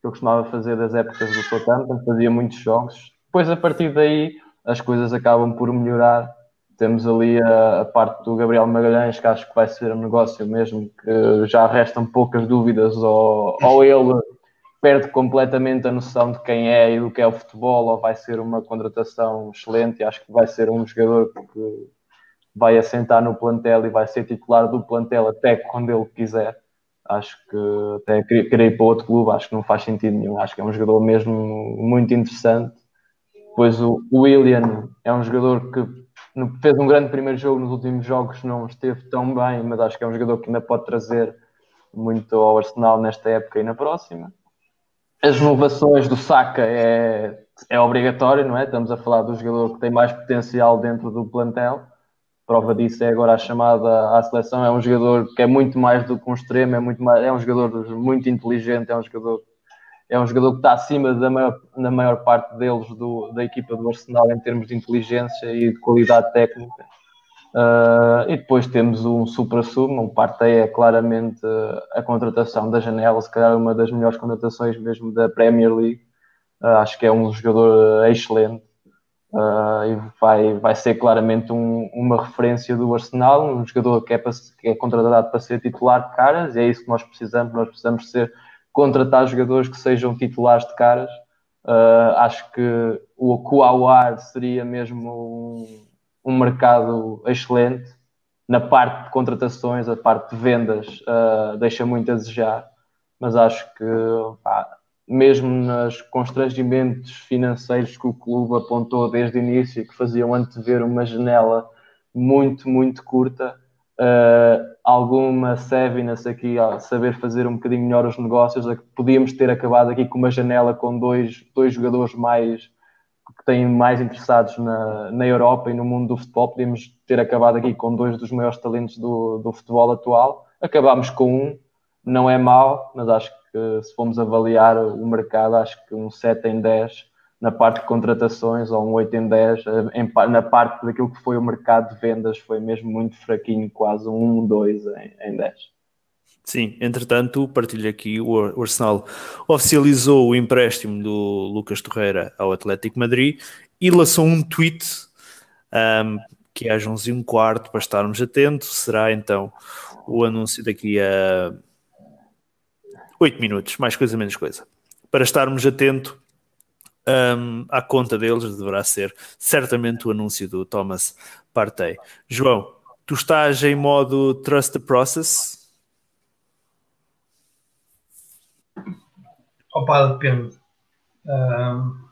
que ele costumava fazer das épocas do Southampton, fazia muitos jogos. Depois, a partir daí, as coisas acabam por melhorar. Temos ali a, a, parte do Gabriel Magalhães, que acho que vai ser um negócio mesmo, que já restam poucas dúvidas, ou, ou ele perde completamente a noção de quem é e do que é o futebol, ou vai ser uma contratação excelente. Acho que vai ser um jogador que vai assentar no plantel e vai ser titular do plantel até quando ele quiser. Acho que até querer ir para outro clube, acho que não faz sentido nenhum. Acho que é um jogador mesmo muito interessante. Depois o William é um jogador que fez um grande primeiro jogo nos últimos jogos, não esteve tão bem, mas acho que é um jogador que ainda pode trazer muito ao Arsenal nesta época e na próxima as renovações do Saka é, é obrigatório, não é? Estamos a falar do jogador que tem mais potencial dentro do plantel. Prova disso é agora a chamada à seleção. É um jogador que é muito mais do que um extremo, é, muito mais, é um jogador muito inteligente, é um jogador, é um jogador que está acima da maior, da maior parte deles do, da equipa do Arsenal em termos de inteligência e de qualidade técnica. Uh, e depois temos um supra-sumo, um Partey é claramente uh, a contratação da janela, se calhar uma das melhores contratações mesmo da Premier League. Uh, acho que é um jogador excelente. Uh, e vai, vai ser claramente um, uma referência do Arsenal, um jogador que é, para, que é contratado para ser titular de caras, e é isso que nós precisamos. Nós precisamos ser contratar jogadores que sejam titulares de caras. Acho que o Kuawar seria mesmo um, um, mercado excelente. Na parte de contratações, a parte de vendas uh, deixa muito a desejar, mas acho que pá, mesmo nos constrangimentos financeiros que o clube apontou desde o início, que faziam antever uma janela muito, muito curta, uh, alguma savviness aqui a saber fazer um bocadinho melhor os negócios, a que podíamos ter acabado aqui com uma janela com dois, dois jogadores mais que têm mais interessados na, na Europa e no mundo do futebol, podíamos ter acabado aqui com dois dos maiores talentos do, do futebol atual. Acabámos com um, não é mau, mas acho que se formos avaliar o mercado, acho que um 7 em 10 na parte de contratações ou um 8 em 10, em, na parte daquilo que foi o mercado de vendas, foi mesmo muito fraquinho, quase um 1, 2 em, em 10. Sim, entretanto, partilho aqui, o Arsenal oficializou o empréstimo do Lucas Torreira ao Atlético Madrid e lançou um tweet um, que às 11 e um quarto para estarmos atentos. Será então o anúncio daqui a 8 minutos, mais coisa, menos coisa. Para estarmos atentos um, à conta deles, deverá ser certamente o anúncio do Thomas Partey. João, tu estás em modo Trust the Process? Opa, depende. Um,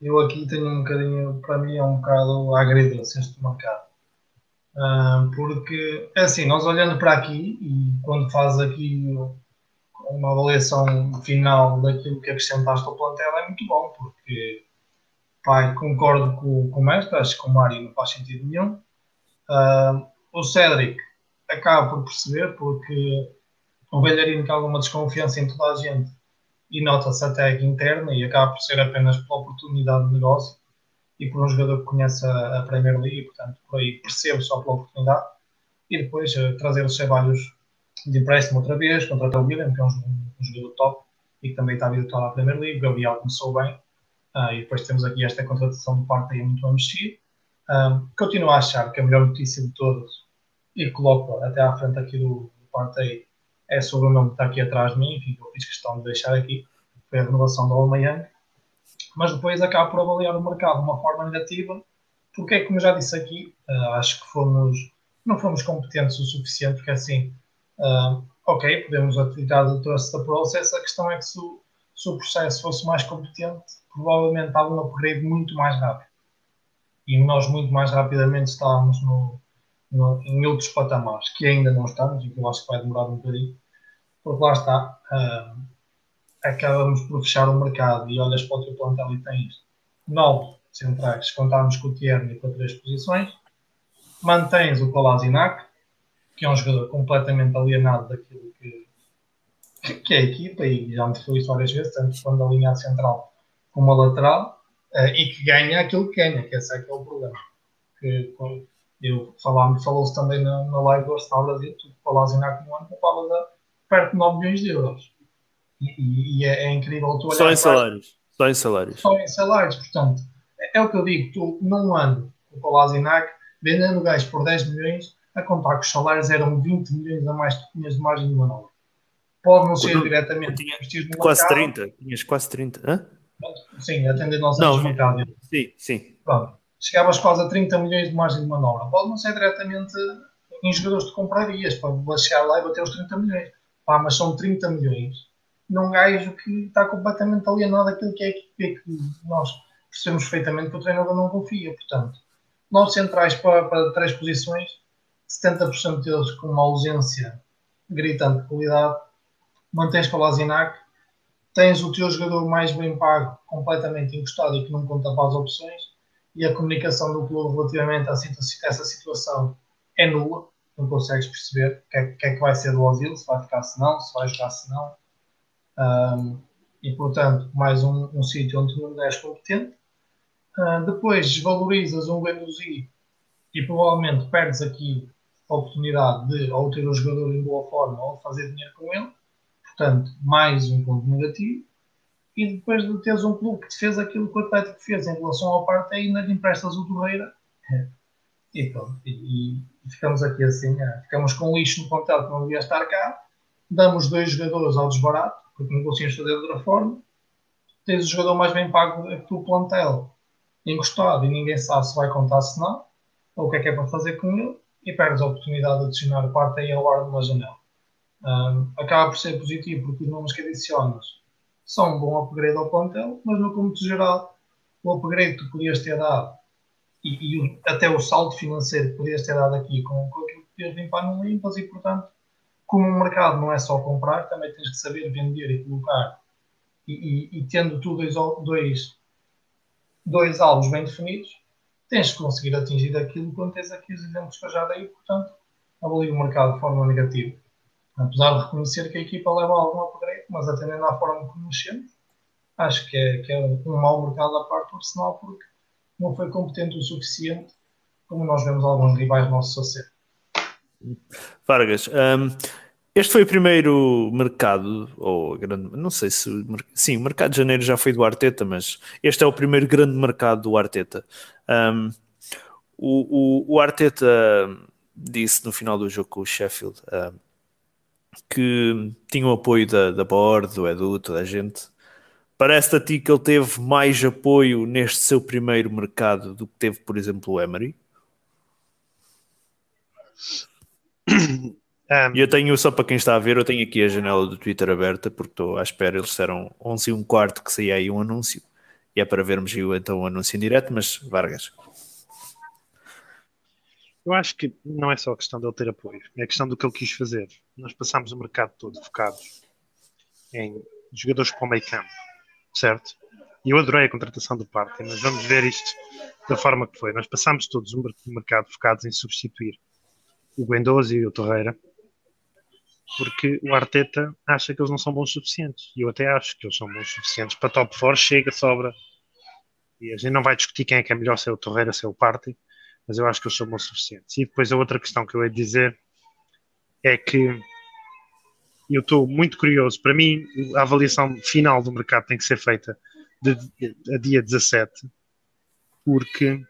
eu aqui tenho um bocadinho, para mim é um bocado agridoce este mercado. Um, porque, é assim, nós olhando para aqui e quando faz aqui uma avaliação final daquilo que acrescentaste ao plantel é muito bom, porque pai, concordo com, com o mestre, acho que o Mário não faz sentido nenhum. Uh, o Cédric acaba por perceber, porque o Belharino tem alguma desconfiança em toda a gente e nota-se até aqui interna e acaba por ser apenas pela oportunidade de negócio e por um jogador que conhece a, Premier League, portanto, por aí percebo só pela oportunidade e depois uh, trazer os trabalhos de empréstimo outra vez, contratou o William, que é um, um, jogador top e que também está habituado à Premier League. Gabriel começou bem. Uh, e depois temos aqui esta contratação de parte aí muito a mexer. Um, continuo a achar que a melhor notícia de todos, e coloco até à frente aqui do, do é sobre o nome que está aqui atrás de mim, enfim, eu fiz questão de deixar aqui, foi a renovação do Almayang. Mas depois acabo por avaliar o mercado de uma forma negativa, porque é como já disse aqui, uh, acho que fomos, não fomos competentes o suficiente, porque assim, Uh, ok, podemos utilizar o trust da process, a questão é que se o, se o, processo fosse mais competente, provavelmente há um upgrade muito mais rápido. E nós muito mais rapidamente estávamos no, no, em outros patamares, que ainda não estamos, e que eu acho que vai demorar um bocadinho, porque lá está, uh, acabamos por fechar o mercado e olhas para o teu plantel e tens nove centrais, se contarmos com o Tierney para três posições, mantens o Kolasinac, que é um jogador completamente alienado daquilo que, que é a equipa, e já me falou isso várias vezes, tanto quando alinhado central como a lateral, uh, e que ganha aquilo que ganha, que esse é que é o problema. Que, eu falou-se também na, na live do Arsenal Brasil, tu em no ano, poupavas a perto de 9 milhões de euros. E, e, é, é, incrível tu. Só em salários. Só em salários. Só em salários, portanto, é, é o que eu digo, tu num ano, o Palasinac, vendendo gás por 10 milhões, a contar que os salários eram 20 milhões a mais que tinhas de margem de manobra. Pode não ser diretamente no Quase mercado. 30, tinhas quase 30. Hã? Sim, atendendo aos anos mercado. Sim, sim. Pronto. Chegavas quase a 30 milhões de margem de manobra. Pode não ser diretamente em jogadores que comprarias, para chegar lá e bater os 30 milhões. Pá, mas são 30 milhões. Num gajo que está completamente alienado daquilo que é que, que nós percebemos perfeitamente que o treinador não confia. Portanto, nós centrais para, para três posições 70% deles com uma ausência gritante de qualidade, mantens com o Lazinac, tens o teu jogador mais bem pago, completamente encostado e que não conta para as opções, e a comunicação do clube relativamente a essa situação é nula, não consegues perceber o que, é, que, é, que vai ser do Ozil, se vai ficar se não, se vai jogar se não. Um, e portanto, mais um, um sítio onde tu não és competente. Uh, depois desvalorizas um Guendouzi e provavelmente perdes aqui a oportunidade de ou ter o jogador em boa forma ou fazer dinheiro com ele. Portanto, mais um ponto negativo. e depois de teres um clube que te fez aquilo que o Atlético fez em relação ao parte, ainda lhe emprestas o Torreira. E pronto, e, e ficamos aqui assim, é, ficamos com lixo no plantel que não devia estar cá, damos dois jogadores ao desbarato, porque não conseguimos fazer de outra forma, tens o jogador mais bem pago do plantel encostado e ninguém sabe se vai contar se não, ou o que é que é para fazer com ele, e perdes a oportunidade de adicionar parte aí ao ar de uma janela. Um, acaba por ser positivo porque os nomes que adicionas são um bom upgrade ao plantel, mas no cômputo geral, o upgrade que tu podias ter dado e, e, até o saldo financeiro que podias ter dado aqui com, com aquilo que podias limpar não limpas e, portanto, como o mercado não é só comprar, também tens que saber vender e colocar e, e, e tendo tu dois, dois, dois alvos bem definidos, tens que conseguir atingir aquilo quando tens aqui os exemplos que eu já dei, portanto, avalio o mercado de forma negativa. Apesar de reconhecer que a equipa leva algum upgrade, mas atendendo à forma como mexemos, acho que é, que é um, mau mercado da parte do Arsenal porque não foi competente o suficiente, como nós vemos alguns rivais nossos a ser. Vargas, um, este foi o primeiro mercado, ou grande, não sei se. Sim, o mercado de janeiro já foi do Arteta, mas este é o primeiro grande mercado do Arteta. Um, o, o, o, Arteta disse no final do jogo com o Sheffield um, que tinha o apoio da, da Board, do Edu, toda a gente. Parece-te a ti que ele teve mais apoio neste seu primeiro mercado do que teve, por exemplo, o Emery? Um, eu tenho, só para quem está a ver, eu tenho aqui a janela do Twitter aberta, porque estou à espera, eles disseram 11 e um quarto que saía aí um anúncio, e é para vermos então o anúncio em direto, mas Vargas. Eu acho que não é só a questão dele ter apoio, é a questão do que ele quis fazer. Nós passámos o mercado todo focados em jogadores para o meio campo, certo? E eu adorei a contratação do Parque, mas vamos ver isto da forma que foi. Nós passámos todos o mercado focados em substituir o Guendoso e o Torreira porque o Arteta acha que eles não são bons suficientes. E eu até acho que eles são bons suficientes para top 4, chega, sobra. E a gente não vai discutir quem é que é melhor, se é o Torreira, se é o Party, mas eu acho que eles são bons suficientes. E depois a outra questão que eu ia dizer é que eu estou muito curioso. Para mim, a avaliação final do mercado tem que ser feita de, de, a dia 17, porque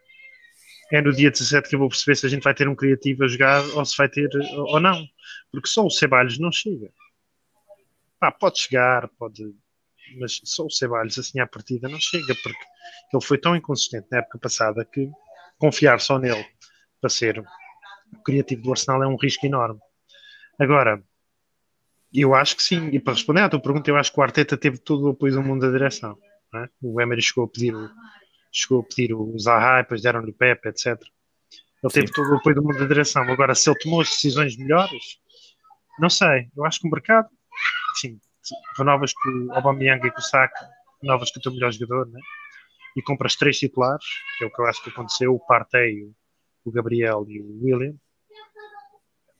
é no dia 17 que eu vou perceber se a gente vai ter um criativo a jogar ou se vai ter ou não. Porque só o Ceballos não chega. Pá, pode chegar, pode. Mas só o Ceballos assim à partida não chega, porque ele foi tão inconsistente na época passada que confiar só nele para ser o criativo do Arsenal é um risco enorme. Agora, eu acho que sim, e para responder à tua pergunta, eu acho que o Arteta teve todo o apoio do mundo da direção. É? O Emery chegou a pedir o, chegou a pedir o Zaha, depois deram-lhe o Pepe, etc. Ele teve Sim. todo o apoio do mundo da direção. Agora, se ele tomou as decisões melhores, não sei. Eu acho que o mercado, sim, renovas com o Aubameyang e com o Saka, renovas com o teu melhor jogador, né? E compras três titulares, que é o que eu acho que aconteceu, o Partey, o, o Gabriel e o William.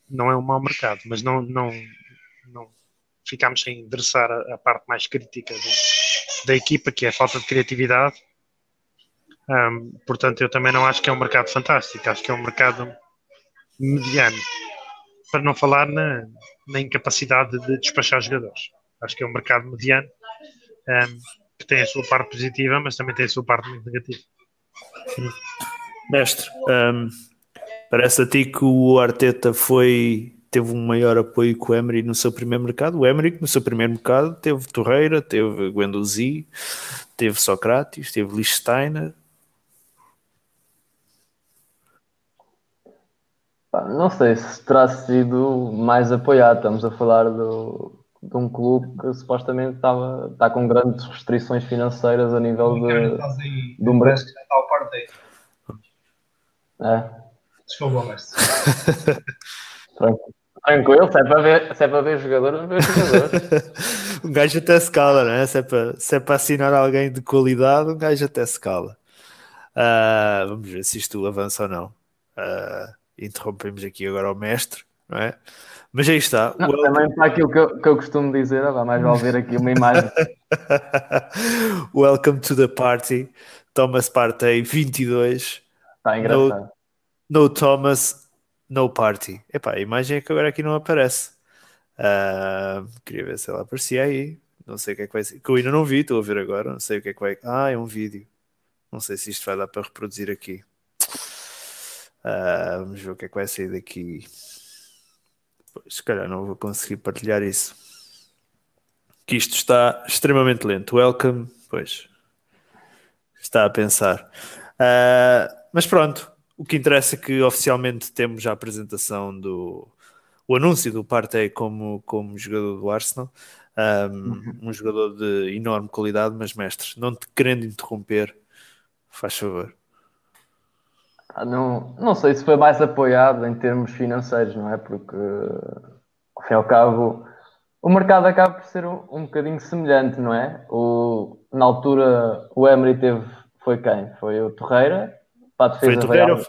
Não é um mau mercado, mas não, não, não ficámos sem endereçar a, a parte mais crítica do, da equipa, que é a falta de criatividade um, portanto, eu também não acho que é um mercado fantástico, acho que é um mercado mediano, para não falar na, na incapacidade de despachar jogadores. Acho que é um mercado mediano um, que tem a sua parte positiva, mas também tem a sua parte muito negativa. Mestre, um, parece a ti que o Arteta foi teve um maior apoio que o Emery no seu primeiro mercado. O Emery, no seu primeiro mercado, teve Torreira, teve Guendouzi, teve Socrates, teve Lichsteiner, Não sei se terá sido mais apoiado. Estamos a falar do, de um clube que supostamente estava, está com grandes restrições financeiras a nível de, do mercado. está ao par É. Desculpa, mestre. Tranquilo, se é para ver, se é para ver jogadores, ver jogadores. um gajo até se cala, não é? Se é, para, se é para assinar alguém de qualidade, um gajo até se cala. Uh, vamos ver se isto avança ou não. Uh, interrompemos aqui agora o mestre, não é? Mas aí está. Não, Também para aquilo que eu, que eu costumo dizer, ah, mais vale ver aqui uma imagem. Welcome to the party. Thomas Partey 22. Está engraçado. No, no, Thomas, no party. Epá, a imagem é que agora aqui não aparece. Uh, queria ver se ela aparecia aí. Não sei o que é que vai ser. Que eu ainda não vi, estou a ver agora. Não sei o que é que vai. Ah, é um vídeo. Não sei se isto vai dar para reproduzir aqui. Ah, vamos ver o que é que vai sair daqui. Pois, se calhar não vou conseguir partilhar isso. Que isto está extremamente lento. Welcome, pois. Está a pensar. Ah, mas pronto, o que interessa é que oficialmente temos a apresentação do o anúncio do Partey como, como jogador do Arsenal. Um, um jogador de enorme qualidade, mas mestre, não te querendo interromper, faz favor. Ah, Não, não sei se foi mais apoiado em termos financeiros, não é? Porque, ao fim e ao cabo, o mercado acaba por ser um, um bocadinho semelhante, não é? O, na altura, o Emery teve, foi quem? Foi o Torreira, a Foi Torreira, veio-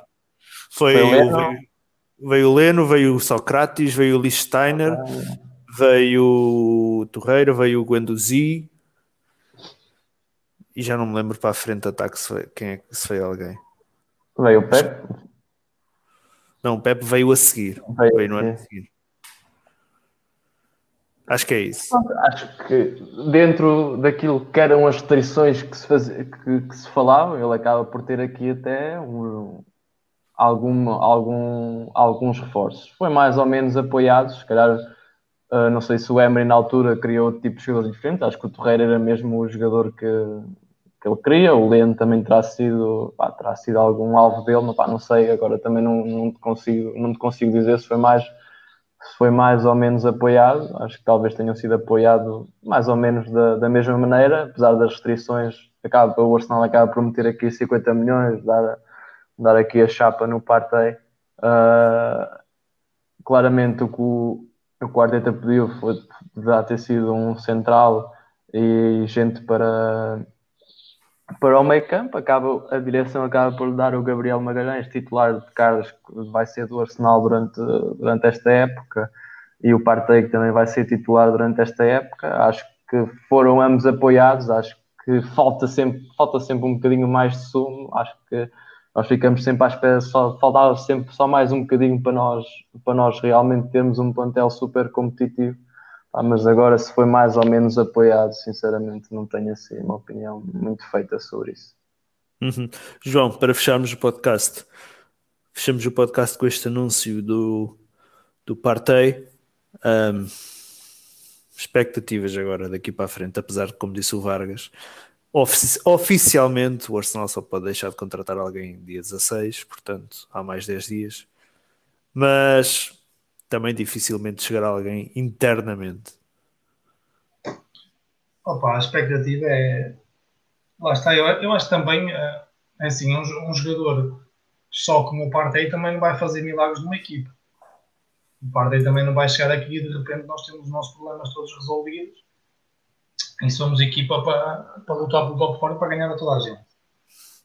foi, Foi Leno. veio, veio o Leno, veio o Socrates, veio o Lee Steiner, veio o Torreira, veio o Guendouzi e já não me lembro para a frente de ataque se foi, quem é que se foi alguém. veio o Pep, Não, o Pepe veio a seguir, Veio veio no a ano a seguir. Acho que é isso. Acho que dentro daquilo que eram as restrições que se, fazia, que, que se falavam, ele acaba por ter aqui até um- algum, algum, alguns reforços. Foi mais ou menos apoiado, se calhar, uh, não sei se o Emery na altura criou outro tipo de jogadores diferentes, acho que o Torreira era mesmo o jogador que, que ele queria, o Leno também terá sido, pá, terá sido algum alvo dele, mas, pá, não sei, agora também não, não, te consigo, não te consigo dizer se foi mais se foi mais ou menos apoiado, acho que talvez tenham sido apoiado mais ou menos da, da mesma maneira, apesar das restrições, acaba, o Arsenal acaba por meter aqui 50 milhões, dar, dar aqui a chapa no Partey. Uh, claramente o que o, o que o Arteta pediu foi ter sido um central e gente para, para o meio campo, acaba, a direção acaba por dar o Gabriel Magalhães, titular de Carlos, que vai ser do Arsenal durante, durante esta época, e o Partey que também vai ser titular durante esta época. Acho que foram ambos apoiados, acho que falta sempre, falta sempre um bocadinho mais de sumo, acho que nós ficamos sempre à espera, só, faltava sempre só mais um bocadinho para nós, para nós realmente termos um plantel super competitivo. Ah, mas agora, se foi mais ou menos apoiado, sinceramente, não tenho assim uma opinião muito feita sobre isso. Uhum. João, para fecharmos o podcast, fechamos o podcast com este anúncio do, do Partey. Um, expectativas agora daqui para a frente, apesar de, como disse o Vargas, ofici- oficialmente o Arsenal só pode deixar de contratar alguém dia 16, portanto há mais 10 dias, mas também dificilmente chegará alguém internamente. Opa, a expectativa é. Lá está, eu, eu acho também, eh, é assim, um, um jogador só como o Partey também não vai fazer milagres numa equipe. O Partey também não vai chegar aqui e de repente nós temos os nossos problemas todos resolvidos e somos equipa para, para lutar pelo top fora para ganhar a toda a gente.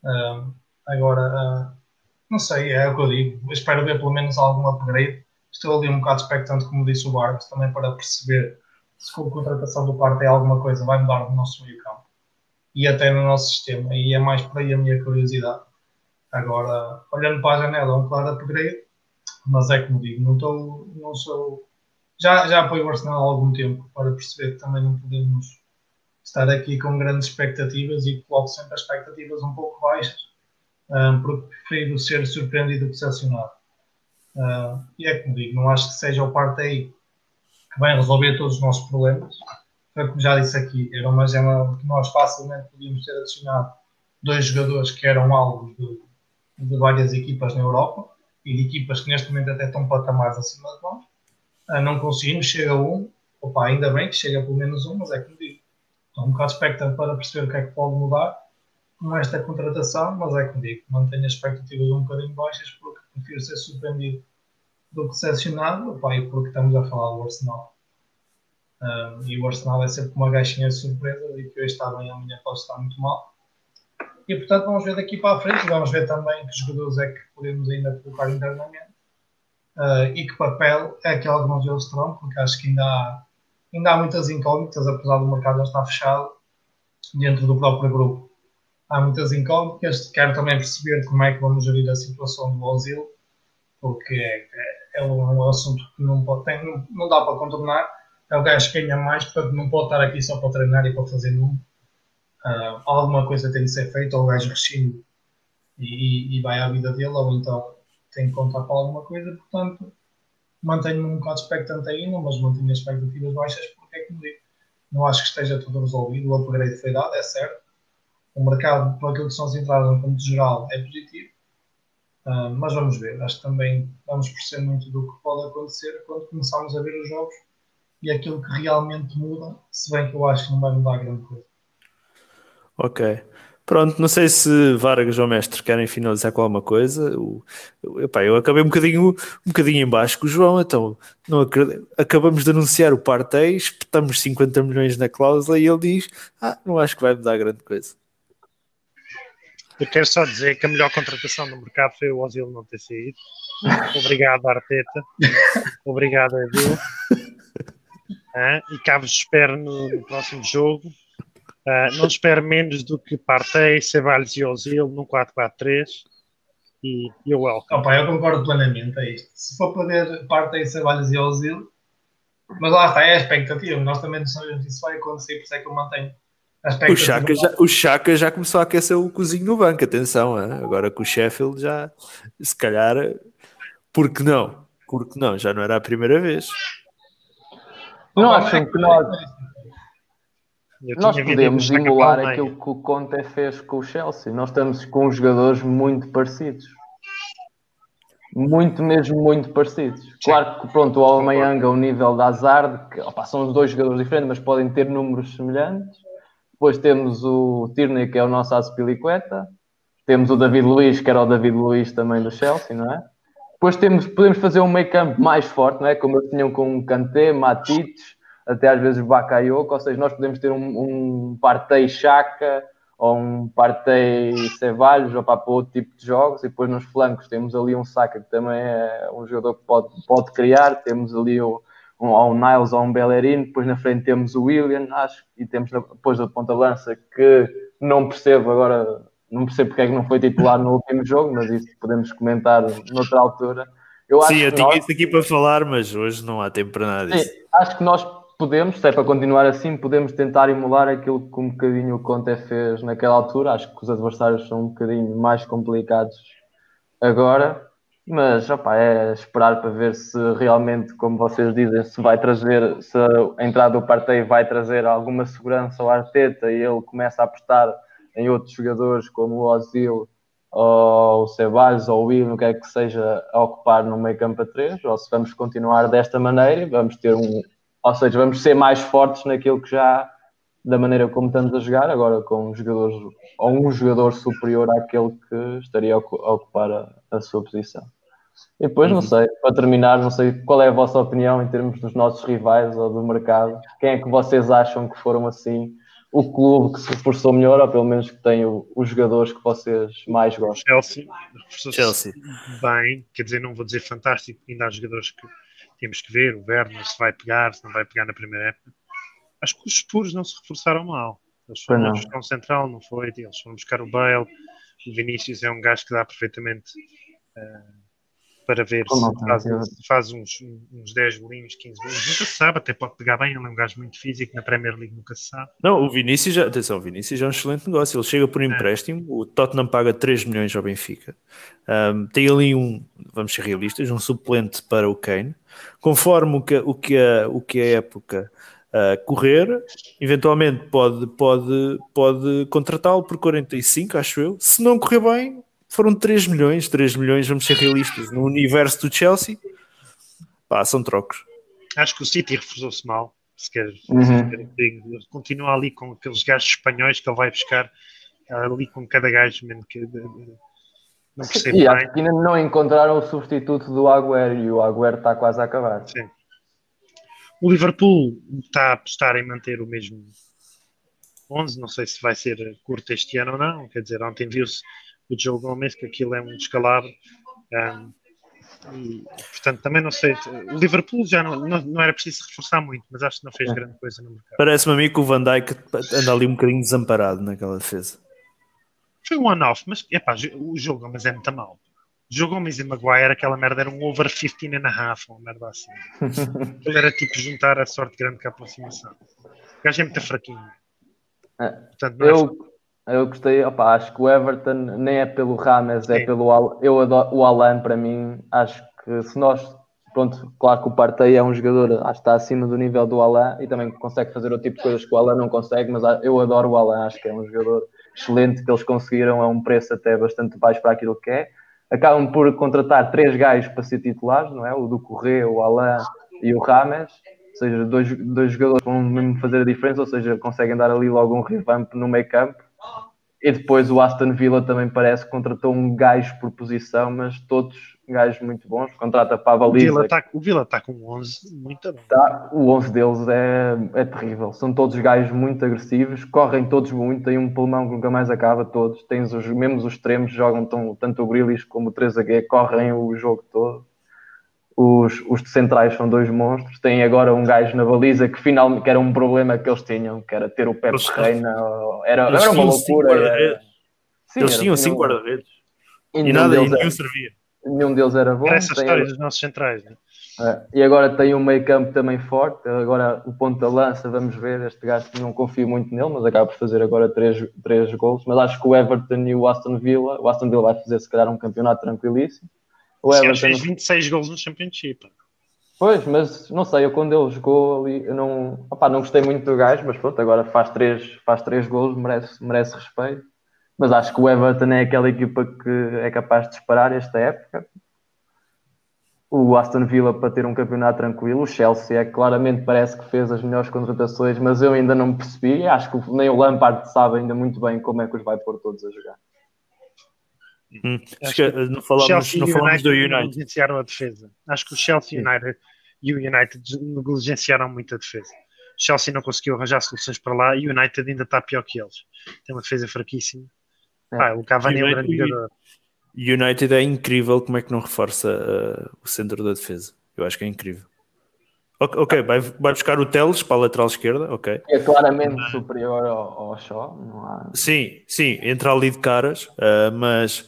Ah, agora, ah, não sei, é o que eu digo. Eu espero ver pelo menos algum upgrade. Estou ali um bocado expectante, como disse o Vargas, também para perceber se for contratação do Partey alguma coisa vai mudar no nosso meio campo e até no nosso sistema. E é mais por aí a minha curiosidade. Agora, olhando para a janela, é um claro upgrade, mas é como digo, não, estou, não sou. Já, já apoio o Arsenal há algum tempo para perceber que também não podemos estar aqui com grandes expectativas e coloco sempre as expectativas um pouco baixas, ah, porque prefiro ser surpreendido que decepcionado. Ah, e é como digo, não acho que seja o Partey que vai resolver todos os nossos problemas. Foi como já disse aqui, era uma gema que nós facilmente podíamos ter adicionado dois jogadores que eram alvos de, de várias equipas na Europa e de equipas que neste momento até estão patamares acima de nós. Ah, não conseguimos, chega um, opa, ainda bem que chega pelo menos um, mas é como digo, estou um bocado expectante para perceber o que é que pode mudar com esta contratação, mas é como digo, mantenho as expectativas um bocadinho baixas porque prefiro ser surpreendido do que decepcionado, opa, e porque estamos a falar do Arsenal. Um, e o Arsenal é sempre uma gaixinha de surpresa e que hoje está bem, amanhã pode estar muito mal. E portanto vamos ver daqui para a frente, vamos ver também que jogadores é que podemos ainda colocar internamente uh, e que papel é que alguns deles terão, porque acho que ainda há, ainda há muitas incógnitas, apesar do mercado já estar fechado dentro do próprio grupo. Há muitas incógnitas, quero também perceber como é que vamos gerir a situação do Ozil, porque é, é, é um assunto que não, pode, tem, não, não dá para contornar é o gajo que ganha mais, portanto não pode estar aqui só para treinar e para fazer número. Uh, alguma coisa tem de ser feita, ou o gajo rescinde e, e, vai à vida dele, ou então tem que contar para alguma coisa, portanto mantenho-me um bocado expectante ainda, mas mantenho as expectativas baixas porque é que me digo. Não acho que esteja tudo resolvido, o upgrade foi dado, é certo. O mercado, para aquilo que são as entradas no ponto geral, é positivo. Uh, mas vamos ver, acho que também vamos perceber muito do que pode acontecer quando começarmos a ver os jogos e aquilo que realmente muda, se bem que eu acho que não vai mudar grande coisa. Ok. Pronto, não sei se Vargas ou Mestre querem finalizar com alguma coisa. Eu, eu, epá, eu acabei um bocadinho, um bocadinho em baixo com o João, então não acredito. acabamos de anunciar o Partey, espetamos 50 milhões na cláusula e ele diz: Ah, não acho que vai mudar grande coisa. Eu quero só dizer que a melhor contratação do mercado foi o Ozil não ter saído. Obrigado, Arteta. Obrigado, Edu. Ah, e cá vos espero no, no próximo jogo. Uh, não espero menos do que Partey, Ceballos e Ozil num 4-4-3 e eu welcome. Opa, eu concordo plenamente a isto. Se for poder Partey, Ceballos e Ozil, mas lá está, é a expectativa. Nós também não sabemos se isso vai acontecer, por isso é que eu mantenho. O Chaka, já, o Chaka já começou a aquecer o cozinho no banco, atenção, hein? agora com o Sheffield já, se calhar, porque não? Porque não, já não era a primeira vez. Não acham que nós, nós podemos emular aquilo que o Conte fez com o Chelsea. Nós estamos com jogadores muito parecidos. Muito, mesmo muito parecidos. Claro que pronto, o Aubameyang ao nível da Hazard, que opa, são os dois jogadores diferentes, mas podem ter números semelhantes. Depois temos o Tierney, que é o nosso Aspilicueta. Temos o David Luiz, que era o David Luiz também do Chelsea, não é? Depois temos, podemos fazer um meio campo mais forte, não é? Como eles tinham com Kanté, Matites, até às vezes Bakayoko, ou seja, nós podemos ter um, um Partey Chaka ou um Partey Ceballos ou para outro tipo de jogos e depois nos flancos temos ali um Saka que também é um jogador que pode, pode criar, temos ali o, um, um Niles ou um Bellerin, depois na frente temos o William, acho, e temos depois da ponta lança que não percebo agora, não percebo porque é que não foi titular no último jogo, mas isso podemos comentar noutra altura. Eu Sim, eu tinha nós... isso aqui para falar, mas hoje não há tempo para nada disso. Sim, acho que nós podemos, se é para continuar assim, podemos tentar emular aquilo que um bocadinho o Conte fez naquela altura. Acho que os adversários são um bocadinho mais complicados agora, mas opa, é esperar para ver se realmente, como vocês dizem, se vai trazer, se a entrada do Partey vai trazer alguma segurança ao Arteta e ele começa a apostar em outros jogadores como o Ozil ou o Ceballos ou o Will, no que é que seja, a ocupar no meio campo a 3, ou se vamos continuar desta maneira, vamos ter um, ou seja, vamos ser mais fortes naquilo que já, da maneira como estamos a jogar, agora com ou um jogador superior àquele que estaria a ocupar a, a sua posição. E depois, não uhum. sei, para terminar, não sei qual é a vossa opinião em termos dos nossos rivais ou do mercado. Quem é que vocês acham que foram assim o clube que se reforçou melhor, ou pelo menos que tem o, os jogadores que vocês mais gostam? Chelsea, Chelsea. Bem, quer dizer, não vou dizer fantástico, ainda há jogadores que temos que ver o Werner se vai pegar, se não vai pegar na primeira época. Acho que os Spurs não se reforçaram mal. Eles foram buscar um central, não foi? Eles foram buscar o Bale. O Vinícius é um gajo que dá perfeitamente uh, para ver se faz, faz, uns, uns 10 bolinhos, 15 bolinhos. Nunca se sabe, até pode pegar bem. Ele é um gajo muito físico na Premier League, nunca se sabe. Não, o Vinícius, já, atenção, o Vinícius é um excelente negócio. Ele chega por é. empréstimo, é. o Tottenham paga 3 milhões ao Benfica. Um, tem ali um, vamos ser realistas, um suplente para o Kane conforme o que, o que, a, o que a época uh, correr, eventualmente pode, pode, pode contratá-lo por 45, acho eu. Se não correr bem, foram 3 milhões, 3 milhões, vamos ser realistas, no universo do Chelsea, pá, são trocos. Acho que o City reforçou-se mal, se quer, uhum. continua ali com aqueles gajos espanhóis que ele vai buscar ali com cada gajo mesmo que não percebo e bem. ainda não encontraram o substituto do Agüero e o Agüero está quase a acabar. Sim. O Liverpool está a apostar em manter o mesmo 11, não sei se vai ser curto este ano ou não, quer dizer, ontem viu-se o Joe Gomes que aquilo é um descalabro um, e, portanto também não sei, o Liverpool já não, não, não, era preciso reforçar muito, mas acho que não fez é. grande coisa no mercado. Parece-me a mim que o Van Dijk anda ali um bocadinho desamparado naquela defesa foi um one-off, mas epá, o jogo mas é muito mal. Jogo Gomes e Maguire, aquela merda era um over 15 and a half, uma merda assim. Ele era tipo juntar a sorte grande com a aproximação. O gajo é muito fraquinho. É. Portanto, não é Eu, eu gostei, opa, acho que o Everton nem é pelo Rames, é pelo Al, eu adoro o Alan para mim, acho que se nós, pronto, claro que o Partey é um jogador, acho que está acima do nível do Alan e também consegue fazer o tipo de coisas que o Alan não consegue, mas eu adoro o Alan, acho que é um jogador excelente que eles conseguiram a um preço até bastante baixo para aquilo que é. Acabam por contratar três gajos para ser titulares, não é? O do Correia, o Alan e o Rames, ou seja, dois, dois jogadores que vão mesmo fazer a diferença, ou seja, conseguem dar ali logo um revamp no meio campo. E depois o Aston Villa também parece que contratou um gajo por posição, mas todos gajos muito bons. Contrata para a O baliza. está o Vila tá com 11, muito bom. Tá, o 11 deles é, é terrível. São todos gajos muito agressivos, correm todos muito, têm um pulmão que nunca mais acaba. Todos, tens os, mesmo os extremos, jogam tão, tanto o Grealish como o 3G, correm o jogo todo. Os, os centrais são dois monstros. Tem agora um gajo na baliza que finalmente que era um problema que eles tinham, que era ter o Pepe Eles- Reina. Era, era uma loucura. era- Sim, Eles era- tinham cinco guarda-redes. e E nenhum nada, e deles nenhum era- servia. nenhum deles era bom. Era essa história dos nossos centrais. Né? é, e agora tem um meio campo também forte. Agora o ponto da lança, vamos ver. Este gajo não confio muito nele, mas acaba por fazer agora três, três gols. Mas acho que o Everton e o Aston Villa, o Aston Villa vai fazer se calhar um campeonato tranquilíssimo. O Everton, fez 26 gols no Championship. pois, mas não sei, eu quando ele jogou ali, eu não, opá, não gostei muito do gajo, mas pronto, agora faz três, faz três gols, merece, merece respeito. Mas acho que o Everton é aquela equipa que é capaz de disparar esta época. O Aston Villa para ter um campeonato tranquilo. O Chelsea é que claramente parece que fez as melhores contratações, mas eu ainda não percebi. Acho que nem o Lampard sabe ainda muito bem como é que os vai pôr todos a jogar. Hum. Acho que Não falamos, não o falamos do United United. negligenciaram a defesa. Acho que o Chelsea United e o United negligenciaram muito a defesa. O Chelsea não conseguiu arranjar soluções para lá e o United ainda está pior que eles. Tem uma defesa fraquíssima. É. Pá, o Cavani é um United grande jogador. United é incrível como é que não reforça uh, o centro da defesa. Eu acho que é incrível. Ok, ok, vai, vai buscar o Teles para a lateral esquerda, ok. É claramente superior ao, ao Shaw. Não há... Sim, sim, entra ali de caras, uh, mas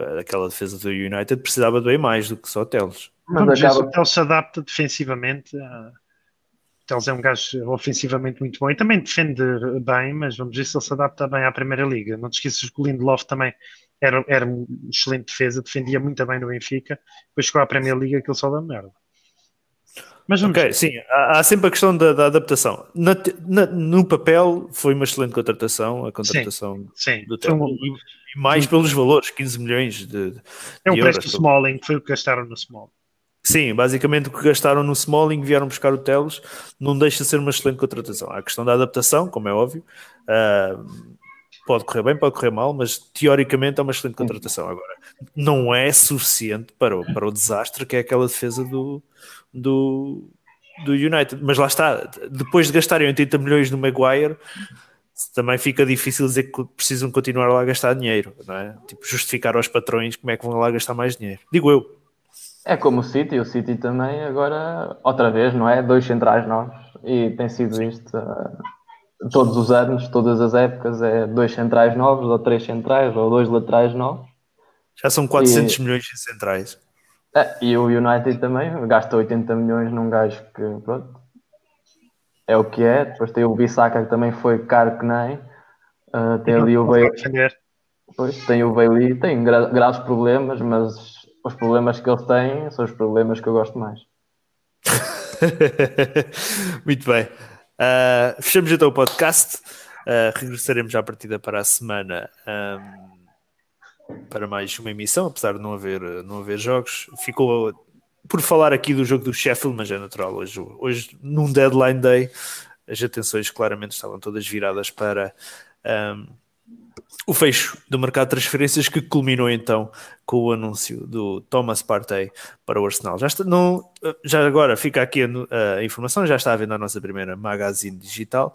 uh, aquela defesa do United precisava de bem mais do que só Teles. Mas Vamos ver se acaba o Teles se adapta defensivamente. a- O Teles é um gajo ofensivamente muito bom e também defende bem, mas vamos ver se ele se adapta bem à Primeira Liga. Não te esqueças que o Lindelof também era, era um excelente defesa, defendia muito bem no Benfica, depois chegou à Primeira Liga que ele só dá merda. Mas vamos Ok, ver. sim, há, há sempre a questão da, da adaptação. Na na- no papel foi uma excelente contratação, a contratação Sim, do foi Teles. um, E, mais pelos valores, 15 milhões de, de é um preço do Smalling, foi o que gastaram no Smalling. Sim, basicamente o que gastaram no Smalling vieram buscar o Teles, não deixa de ser uma excelente contratação. Há a questão da adaptação, como é óbvio, ah, pode correr bem, pode correr mal, mas teoricamente é uma excelente contratação. Agora, não é suficiente para o, para o desastre que é aquela defesa do, do, do United. Mas lá está, depois de gastarem 80 milhões no Maguire, também fica difícil dizer que precisam continuar lá a gastar dinheiro, não é? Tipo, justificar aos patrões como é que vão lá gastar mais dinheiro. Digo eu. É como o City, o City também agora, outra vez, não é? Dois centrais novos e tem sido isto ah, todos os anos, todas as épocas, é dois centrais novos, ou três centrais, ou dois laterais novos. Já são 400 E- milhões em centrais. É, e o United também gasta 80 milhões num gajo que, pronto, é o que é. Depois tem o Bissaka que também foi caro que nem. Ah, tem ali o Bailey, pois, tem o Bailey, tem gra graves problemas, mas os problemas que eles têm são os problemas que eu gosto mais. Muito bem. Uh, fechamos então o podcast. Uh, regressaremos à partida para a semana um, para mais uma emissão, apesar de não haver, não haver jogos. Ficou por falar aqui do jogo do Sheffield, mas é natural. Hoje, hoje num deadline day, as atenções claramente estavam todas viradas para um, o fecho do mercado de transferências que culminou então com o anúncio do Thomas Partey para o Arsenal. Já, está, não, já agora fica aqui a, a, informação, já está à venda a nossa primeira magazine digital.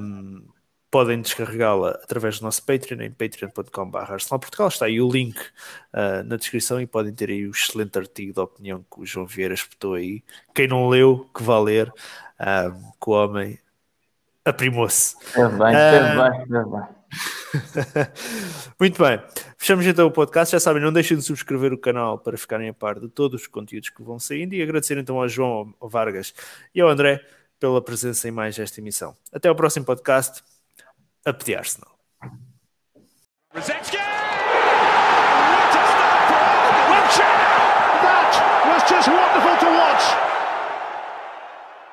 Um, podem descarregá-la através do nosso Patreon em patreon.com.br Portugal. Está aí o link uh, na descrição e podem ter aí o excelente artigo de opinião que o João Vieira espetou aí. Quem não leu, que vá ler, um, que o homem aprimou-se. Bem. Muito bem, fechamos então o podcast. Já sabem, não deixem de subscrever o canal para ficarem a par de todos os conteúdos que vão saindo e agradecer então ao João ao Vargas e ao André pela presença em mais esta emissão. Até ao próximo podcast a the Arsenal. What a start for Wiltshire! That was just wonderful